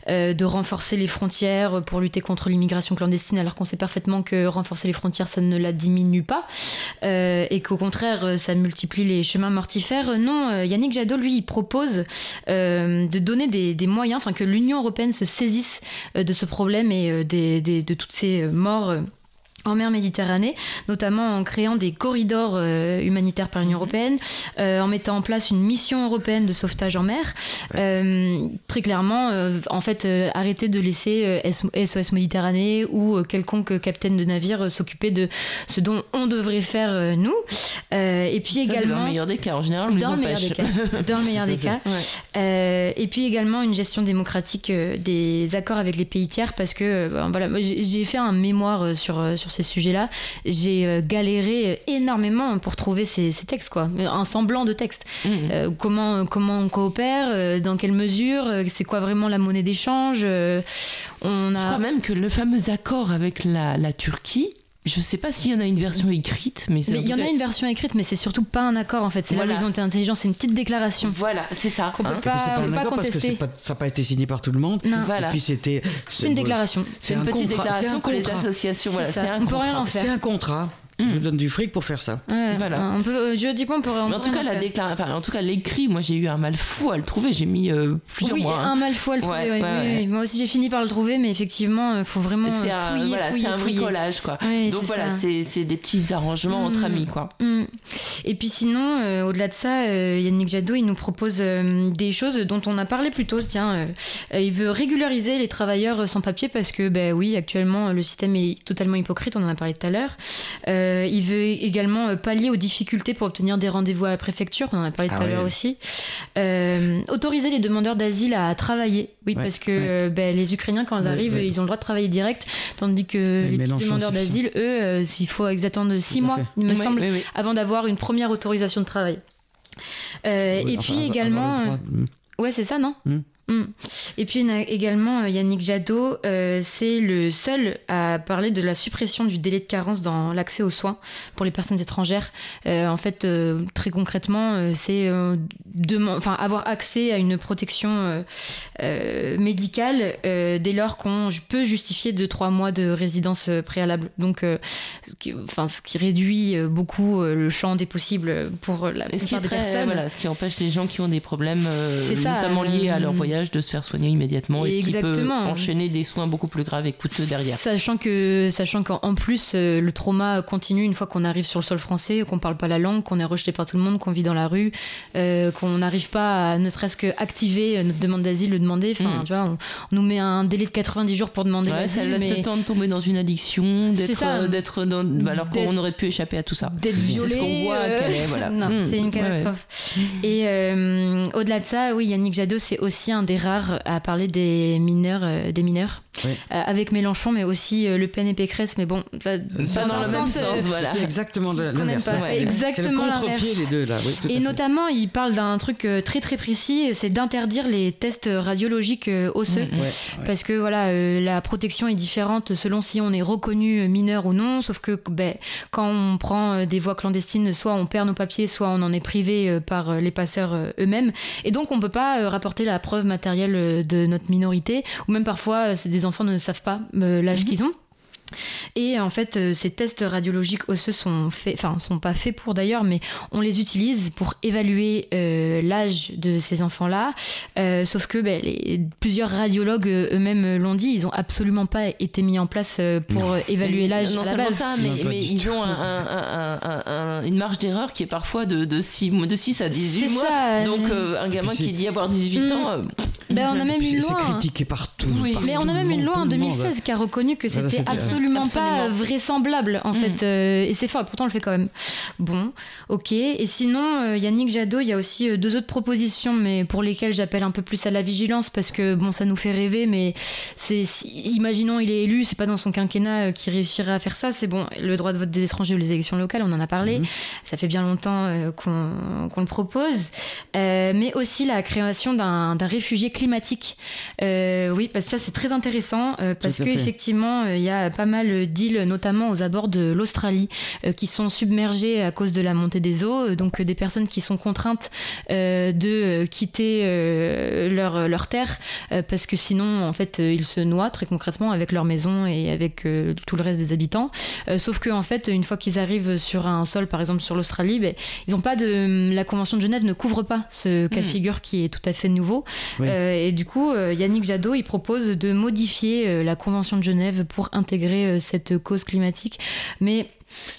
de renforcer les frontières pour lutter contre l'immigration clandestine, alors qu'on sait parfaitement que renforcer les frontières, ça ne la diminue pas, et qu'au contraire, euh, ça multiplie les chemins mortifères. Non, euh, Yannick Jadot, lui, propose euh, de donner des, moyens, enfin que l'Union européenne se saisisse de ce problème et de toutes ces morts. En mer Méditerranée, notamment en créant des corridors euh, humanitaires par l'Union européenne, euh, en mettant en place une mission européenne de sauvetage en mer. Euh, très clairement, en fait, arrêter de laisser SOS Méditerranée ou quelconque capitaine de navire s'occuper de ce dont on devrait faire nous. Et puis Ça, c'est dans également le meilleur des cas, en général on les dans le meilleur des cas. <laughs> Dans le meilleur des cas. Ouais. Et puis également une gestion démocratique des accords avec les pays tiers parce que ben, voilà, j'ai fait un mémoire sur, sur ces sujets-là. J'ai euh, galéré euh, énormément pour trouver ces, ces textes, quoi. Un semblant de texte. Mhm. Euh, comment, comment on coopère, dans quelle mesure, c'est quoi vraiment la monnaie d'échange. on a... Je crois même que le fameux accord avec la, la Turquie, je sais pas s'il y en a une version écrite, mais il y en a une version écrite, mais c'est surtout pas un accord en fait. C'est Voilà. là où ils ont été intelligents, c'est une petite déclaration. Voilà, c'est ça. Qu'on peut hein. pas- on pas peut un pas accord parce que contester. pas- ça n'a pas été signé par tout le monde. Non. Voilà. Et puis c'était. C'est une déclaration. C'est une un petite contrat- déclaration c'est un que les associations. Voilà, C'est un peut rien contrat. en faire. C'est un contrat. Je vous donne du fric pour faire ça. Ouais, Voilà. On peut, juridiquement, on pourrait Mais en tout cas, la enfin, en tout cas, l'écrit, moi, j'ai eu un mal fou à le trouver. J'ai mis euh, plusieurs oui, mois. hein. un mal fou à le trouver. Ouais, oui, ouais. Moi aussi, j'ai fini par le trouver, mais effectivement, il faut vraiment euh, un, fouiller, voilà, fouiller, c'est un fouiller. bricolage, quoi. Donc voilà, c'est c'est des petits arrangements entre Mm. amis, quoi. Mm. Et puis sinon, euh, au-delà de ça, euh, Yannick Jadot, il nous propose euh, des choses dont on a parlé plus tôt. Tiens, euh, euh, il veut régulariser les travailleurs euh, sans papier parce que, ben oui, actuellement, le système est totalement hypocrite, on en a parlé tout à l'heure. Euh, il veut également euh, pallier aux difficultés pour obtenir des rendez-vous à la préfecture, on en a parlé Ah tout à l'heure aussi. Euh, autoriser les demandeurs d'asile à travailler, oui, Ouais, parce que ouais. euh, ben, les Ukrainiens, quand ils Ouais, arrivent, ouais. ils ont le droit de travailler direct, tandis que les petits demandeurs d'asile, eux, euh, il faut attendre six mois, fait. il me semble, oui, oui. avant d'avoir une première autorisation de travail. Euh, Oui, et enfin, puis également, ouais, c'est ça, non? Mm. Mm. Et puis a également euh, Yannick Jadot, euh, c'est le seul à parler de la suppression du délai de carence dans l'accès aux soins pour les personnes étrangères. Euh, en fait, euh, très concrètement, c'est avoir accès à une protection médicale dès lors qu'on peut justifier de trois mois de résidence préalable. Donc, ce qui, enfin, ce qui réduit beaucoup le champ des possibles pour la Et ce qui est plupart des très, personnes. voilà, ce qui empêche les gens qui ont des problèmes, notamment liés à leur voyage de se faire soigner immédiatement et ce qui peut enchaîner des soins beaucoup plus graves et coûteux derrière. Sachant que, sachant qu'en en plus, euh, le trauma continue une fois qu'on arrive sur le sol français, qu'on parle pas la langue, qu'on est rejeté par tout le monde, qu'on vit dans la rue, euh, qu'on n'arrive pas à ne serait-ce que activer euh, notre demande d'asile, le demander. Enfin, Mm. tu vois, on, on nous met un délai de 90 jours pour demander Ouais, ça l'asile, laisse mais le temps de tomber dans une addiction, C'est d'être, ça. euh, d'être dans, bah, alors qu'on aurait pu échapper à tout ça. d'être C'est violé. ce qu'on voit euh, qu'elle est, voilà. <laughs> Mm. c'est une Ouais, ouais. catastrophe. Et au-delà de ça, oui, Yannick Jadot, c'est aussi un des rares à parler des mineurs, euh, des mineurs, Ouais. Euh, avec Mélenchon, mais aussi euh, Le Pen et Pécresse. Mais bon, ça, Ça dans le même sens, sens, voilà. C'est exactement l'inverse. le exactement contre-pied l'inverse. les deux là. Oui, tout à Et fait. notamment, il parle d'un truc très très précis, c'est d'interdire les tests radiologiques osseux. Ouais, ouais. Parce que voilà, la protection est différente selon si on est reconnu mineur ou non. Sauf que ben, quand on prend des voies clandestines, soit on perd nos papiers, soit on en est privé par les passeurs eux-mêmes. Et donc on peut pas rapporter la preuve matérielle euh, de notre minorité. Ou même parfois, euh, c'est des enfants ne savent pas euh, l'âge qu'ils ont. Et en fait, euh, ces tests radiologiques osseux sont faits, enfin, sont pas faits pour d'ailleurs, mais on les utilise pour évaluer euh, l'âge de ces enfants-là. Euh, sauf que ben, les- plusieurs radiologues eux-mêmes l'ont dit, ils ont absolument pas été mis en place pour évaluer l'âge Non à la seulement base. ça, mais, Non, mais ils tout. ont un- un- un- un- un- une marge d'erreur qui est parfois de, de, 6, de 6 à 18 C'est mois. ça. Donc euh, un gamin qui dit avoir 18 Mm. ans, euh, Ben, on a même une c'est loi. hein. critiqué partout. Oui. par Mais on a même une loi en le monde. 2016 qui a reconnu que Voilà, c'était c'était- absolument pas vraisemblable en Mm. fait. Euh, et c'est fort, et pourtant on le fait quand même. Bon, ok. Et sinon, euh, Yannick Jadot, il y a aussi euh, deux autres propositions, mais pour lesquelles j'appelle un peu plus à la vigilance parce que bon, ça nous fait rêver, mais c'est si- imaginons il est élu, c'est pas dans son quinquennat qu'il réussirait à faire ça. C'est bon, le droit de vote des étrangers ou les élections locales, on en a parlé. Mhm. Ça fait bien longtemps qu'on qu'on le propose. Euh, mais aussi la création d'un d'un réfugié climatique. Euh, oui, parce que ça c'est très intéressant euh, parce Tout à que fait. effectivement euh, il y a pas mal d'îles, notamment aux abords de l'Australie, euh, qui sont submergées à cause de la montée des eaux. Euh, Donc euh, des personnes qui sont contraintes de quitter leur leur terre parce que sinon en fait ils se noient très concrètement avec leur maison et avec tout le reste des habitants. Sauf que en fait une fois qu'ils arrivent sur un sol, par exemple sur l'Australie, ben, ils ont pas de la Convention de Genève ne couvre pas ce cas de Hmm. figure qui est tout à fait nouveau. Oui. Et du coup, Yannick Jadot, il propose de modifier la Convention de Genève pour intégrer euh, cette cause climatique. Mais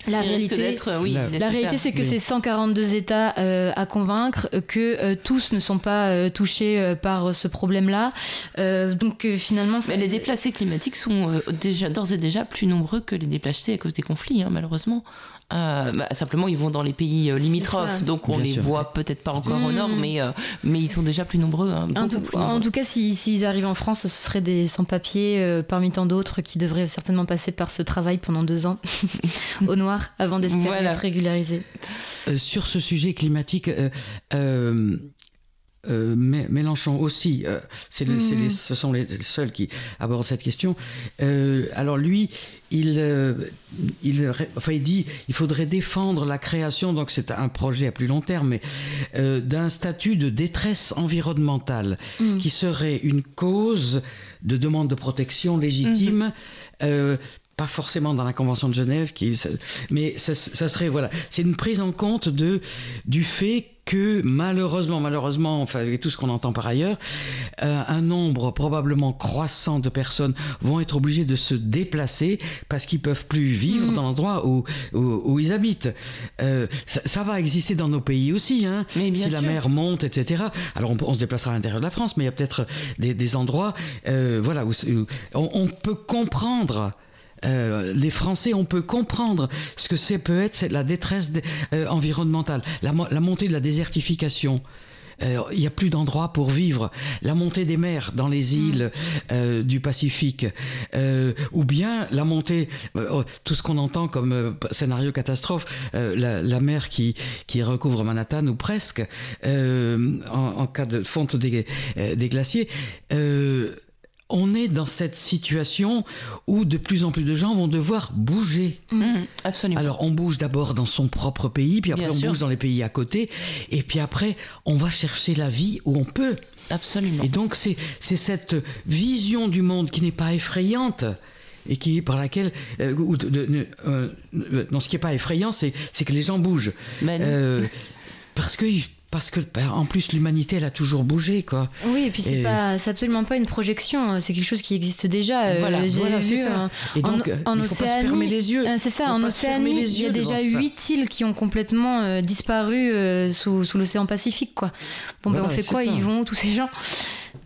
ce La réalité- euh, oui, La- réalité, c'est que Oui. c'est 142 États euh, à convaincre, euh, que euh, tous ne sont pas euh, touchés euh, par ce problème-là. Euh, donc euh, finalement, ça- Mais les déplacés climatiques sont euh, déjà d'ores et déjà plus nombreux que les déplacés à cause des conflits, hein, malheureusement. Euh, bah, simplement, ils vont dans les pays euh, limitrophes, donc on Bien les sûr. voit peut-être pas encore au Mm. nord, mais, euh, mais ils sont déjà plus nombreux. hein, En tout, plus en tout cas, si- s'ils arrivent en France, ce seraient des sans-papiers euh, parmi tant d'autres qui devraient certainement passer par ce travail pendant deux ans <laughs> au noir avant d'espérer Voilà. être régularisés. Euh, sur ce sujet climatique, euh, Mé- Mélenchon aussi, euh, c'est les- les- ce sont les seuls qui abordent cette question. Euh, alors lui, il, euh, il, enfin, il dit il faudrait défendre la création, donc c'est un projet à plus long terme, mais d'un statut de détresse environnementale qui serait une cause de demande de protection légitime. euh, pas forcément dans la Convention de Genève, qui, mais ça, ça serait voilà, c'est une prise en compte de du fait que malheureusement, malheureusement, enfin avec tout ce qu'on entend par ailleurs, euh, un nombre probablement croissant de personnes vont être obligées de se déplacer parce qu'ils peuvent plus vivre dans l'endroit où, où, où ils habitent. Euh, ça, ça va exister dans nos pays aussi, hein. Mais bien si la mer monte, etc. Alors on, on se déplacera à l'intérieur de la France, mais il y a peut-être des, des endroits, euh, voilà, où, où on, on peut comprendre. Euh, les Français, on peut comprendre ce que c'est peut être c'est la détresse euh, environnementale, la, la montée de la désertification. Euh, Il n'y a plus d'endroits pour vivre. La montée des mers dans les îles euh, du Pacifique, euh, ou bien la montée, euh, oh, tout ce qu'on entend comme euh, scénario catastrophe, euh, la, la mer qui, qui recouvre Manhattan ou presque, euh, en, en cas de fonte des, euh, des glaciers. On est dans cette situation où de plus en plus de gens vont devoir bouger. Mm, absolument. Alors on bouge d'abord dans son propre pays, puis après Bien on sûr. bouge dans les pays à côté, et puis après on va chercher la vie où on peut. absolument. Et donc c'est c'est cette vision du monde qui n'est pas effrayante et qui par laquelle euh, ou de- de- euh, euh, non ce qui est pas effrayant c'est c'est que les gens bougent Mais non. Euh, parce que parce que ben, en plus l'humanité elle a toujours bougé quoi. Oui, et puis c'est pas, c'est absolument pas une projection, euh, c'est quelque chose qui existe déjà. Euh, Voilà, j'ai voilà, vu c'est ça. un- Et donc, en, euh, en il faut pas se fermer les yeux. euh, c'est ça, en Océanie, il y a déjà huit îles qui ont complètement euh, disparu euh, sous, sous l'océan Pacifique, quoi. Bon, ben Voilà, on fait quoi? ça. Ils vont où tous ces gens?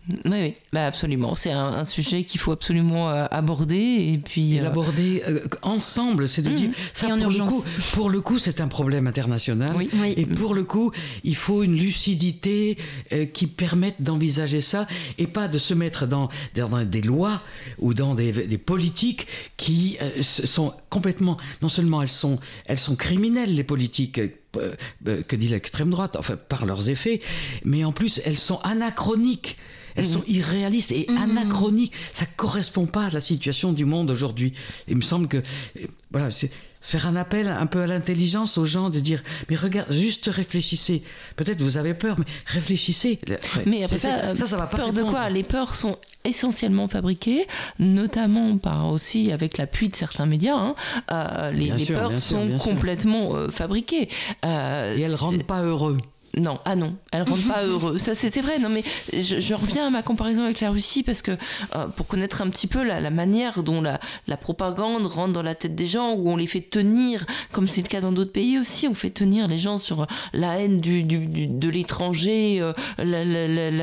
Oui, oui, bah absolument. C'est un, un sujet qu'il faut absolument euh, aborder et puis. Euh, l'aborder euh, ensemble, c'est de Mhm. dire ça Et en pour le coup. Pour le coup, c'est un problème international. Oui. Oui. Et pour le coup, il faut une lucidité euh, qui permette d'envisager ça et pas de se mettre dans, dans des lois ou dans des, des politiques qui euh, sont complètement. Non seulement elles sont, elles sont criminelles, les politiques. Euh, euh, que dit l'extrême droite, enfin par leurs effets, mais en plus elles sont anachroniques, elles sont irréalistes et anachroniques. Ça correspond pas à la situation du monde aujourd'hui. Il me semble que euh, voilà, c'est faire un appel un peu à l'intelligence aux gens de dire mais regarde, juste réfléchissez. Peut-être vous avez peur, mais réfléchissez. Mais après ça, c'est- ça, ça va pas peur de répondre. quoi? Les peurs sont essentiellement fabriquées, notamment par aussi avec l'appui de certains médias. hein. Euh, les, Bien les sûr, peurs sûr, sont complètement euh, fabriquées. Euh, Et elles rendent pas heureux. Non, ah non, elles rendent pas <laughs> heureux. Ça, c'est vrai. Non, mais je, je reviens à ma comparaison avec la Russie parce que euh, pour connaître un petit peu la, la manière dont la, la propagande rentre dans la tête des gens, où on les fait tenir, comme c'est le cas dans d'autres pays aussi, on fait tenir les gens sur la haine du, du- du- de l'étranger, euh,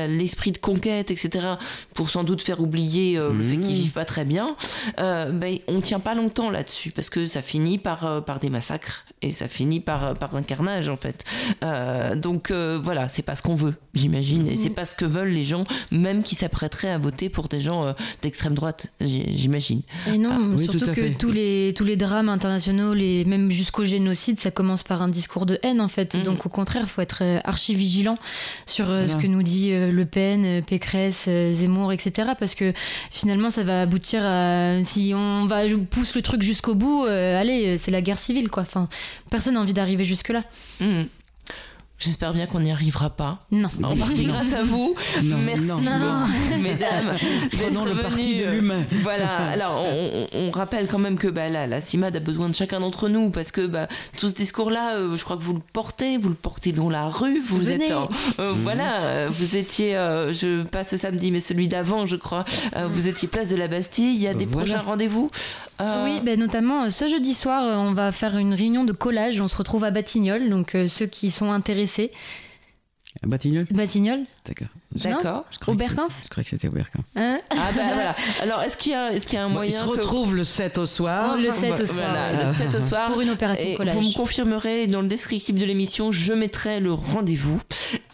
l'esprit de conquête, etc. Pour sans doute faire oublier euh, le fait qu'ils vivent pas très bien. Ben, on tient pas longtemps là-dessus parce que ça finit par, par des massacres et ça finit par, par un carnage en fait. Euh, donc euh, voilà, c'est pas ce qu'on veut, j'imagine, et c'est pas ce que veulent les gens, même qui s'apprêteraient à voter pour des gens euh, d'extrême droite, j'imagine. Et non, Ah, oui, surtout que tous les, tous les drames internationaux, les, même jusqu'au génocide, ça commence par un discours de haine en fait. Mhm. Donc au contraire, il faut être euh, archi vigilant sur euh, ce que nous dit euh, Le Pen, Pécresse, euh, Zemmour, etc. Parce que finalement, ça va aboutir à. Si on va pousse le truc jusqu'au bout, euh, allez, c'est la guerre civile quoi. Enfin, personne n'a envie d'arriver jusque-là. Mhm. J'espère bien qu'on n'y arrivera pas. Non. En partie grâce à vous. Non, Merci non, mesdames. Prenons le parti de l'humain. Voilà. Alors, on, rappelle quand même que bah, la, la CIMAD a besoin de chacun d'entre nous parce que bah, tout ce discours-là, euh, je crois que vous le portez, vous le portez dans la rue. Vous Venez. êtes, en- euh, voilà, euh, vous étiez, euh, je pas ce samedi, mais celui d'avant, je crois. euh, vous étiez place de la Bastille. Il y a des Voilà. prochains rendez-vous. Euh, Oui, ben notamment euh, ce jeudi soir, euh, on va faire une réunion de collage. On se retrouve à Batignolles, donc euh, ceux qui sont intéressés. À Batignolles? Batignolles. D'accord. D'accord. Je croyais que Oberkampf Je croyais que c'était Oberkampf. hein Ah bah voilà. Alors, est-ce qu'il y a, est-ce qu'il y a un Bon, moyen ils se que- retrouvent le 7 au soir. Le 7 au soir. Voilà, le 7 au soir. Pour une opération Et collage. vous me confirmerez dans le descriptif de l'émission, je mettrai le rendez-vous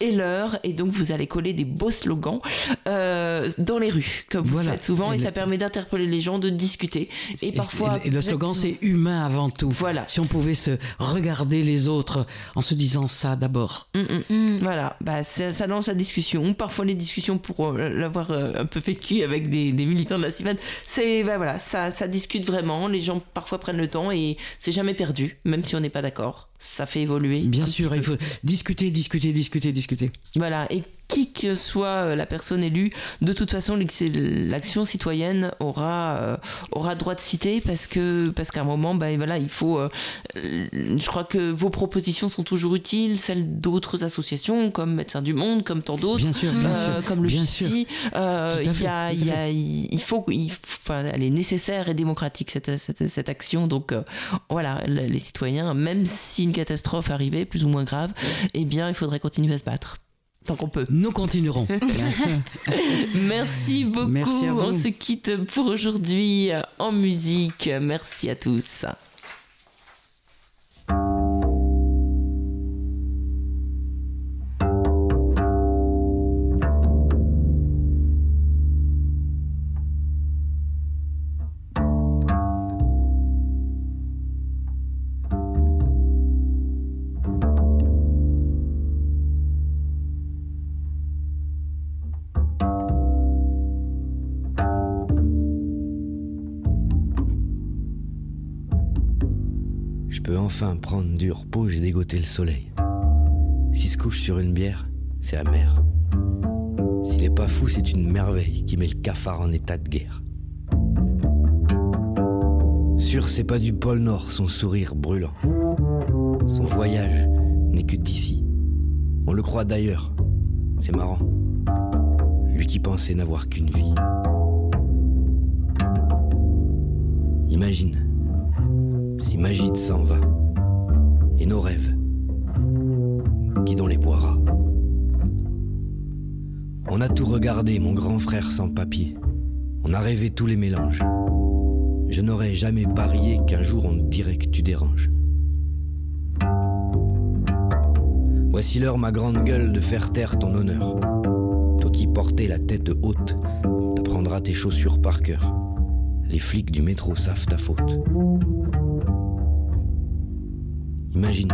et l'heure, et donc vous allez coller des beaux slogans euh, dans les rues, comme vous Voilà. faites souvent, et, Et ça permet d'interpeller les gens, de discuter. Et, Et- parfois. et, le slogan, c'est humain avant tout. Voilà. Si on pouvait se regarder les autres en se disant ça d'abord. Mm, mm. Mm. Voilà, bah, ça, ça lance la discussion. Parfois, les discussions, pour euh, l'avoir euh, un peu vécu avec des, militants de la CIMAD, c'est bah, voilà, ça discute vraiment. Les gens parfois prennent le temps et c'est jamais perdu, même si on n'est pas d'accord. Ça fait évoluer. Bien sûr, il faut discuter, discuter, discuter, discuter. Voilà, et qui que soit euh, la personne élue, de toute façon, l'action citoyenne aura, euh, aura droit de citer parce que parce qu'à un moment, bah, voilà, il faut. euh, je crois que vos propositions sont toujours utiles, celles d'autres associations comme Médecins du Monde, comme tant d'autres. Bien sûr, bien euh, sûr. comme le. Justi, il faut, il enfin, elle est nécessaire et démocratique cette, cette, cette action. Donc voilà, le- les citoyens, même si une catastrophe arrivait, plus ou moins grave, eh bien, il faudrait continuer à se battre tant qu'on peut. Nous continuerons. <laughs> Merci beaucoup. Merci à vous. On se quitte pour aujourd'hui en musique. Merci à tous. Peux enfin prendre du repos, j'ai dégoté le soleil. S'il se couche sur une bière, c'est la mer. S'il est pas fou, c'est une merveille qui met le cafard en état de guerre. Sûr, c'est pas du pôle Nord, son sourire brûlant. Son voyage n'est que d'ici. On le croit d'ailleurs. C'est marrant. Lui qui pensait n'avoir qu'une vie. Imagine si Magide s'en va et nos rêves, qui dans les boira. On a tout regardé, mon grand frère sans papier. On a rêvé tous les mélanges. Je n'aurais jamais parié qu'un jour on dirait que tu déranges. Voici l'heure, ma grande gueule, de faire taire ton honneur. Toi qui portais la tête haute, t'apprendras tes chaussures par cœur. Les flics du métro savent ta faute. Imagine.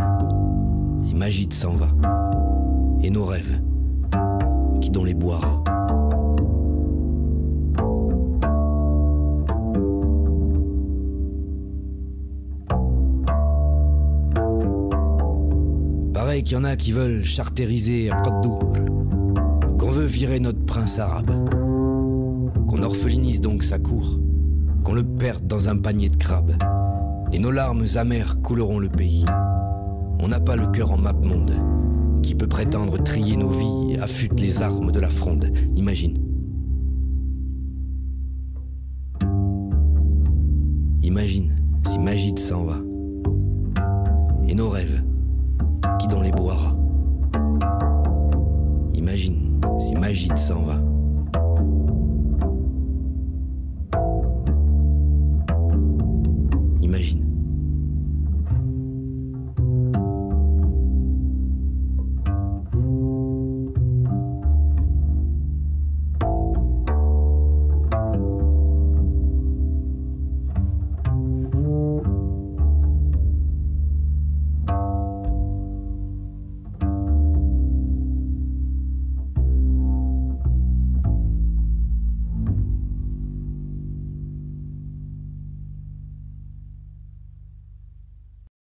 Si Magide s'en va. Et nos rêves, qui dans les boira. Pareil qu'il y en a qui veulent chartériser un d'eau, qu'on veut virer notre prince arabe, qu'on orphelinise donc sa cour, qu'on le perde dans un panier de crabes, et nos larmes amères couleront le pays. On n'a pas le cœur en map monde, qui peut prétendre trier nos vies, affûte les armes de la fronde, imagine.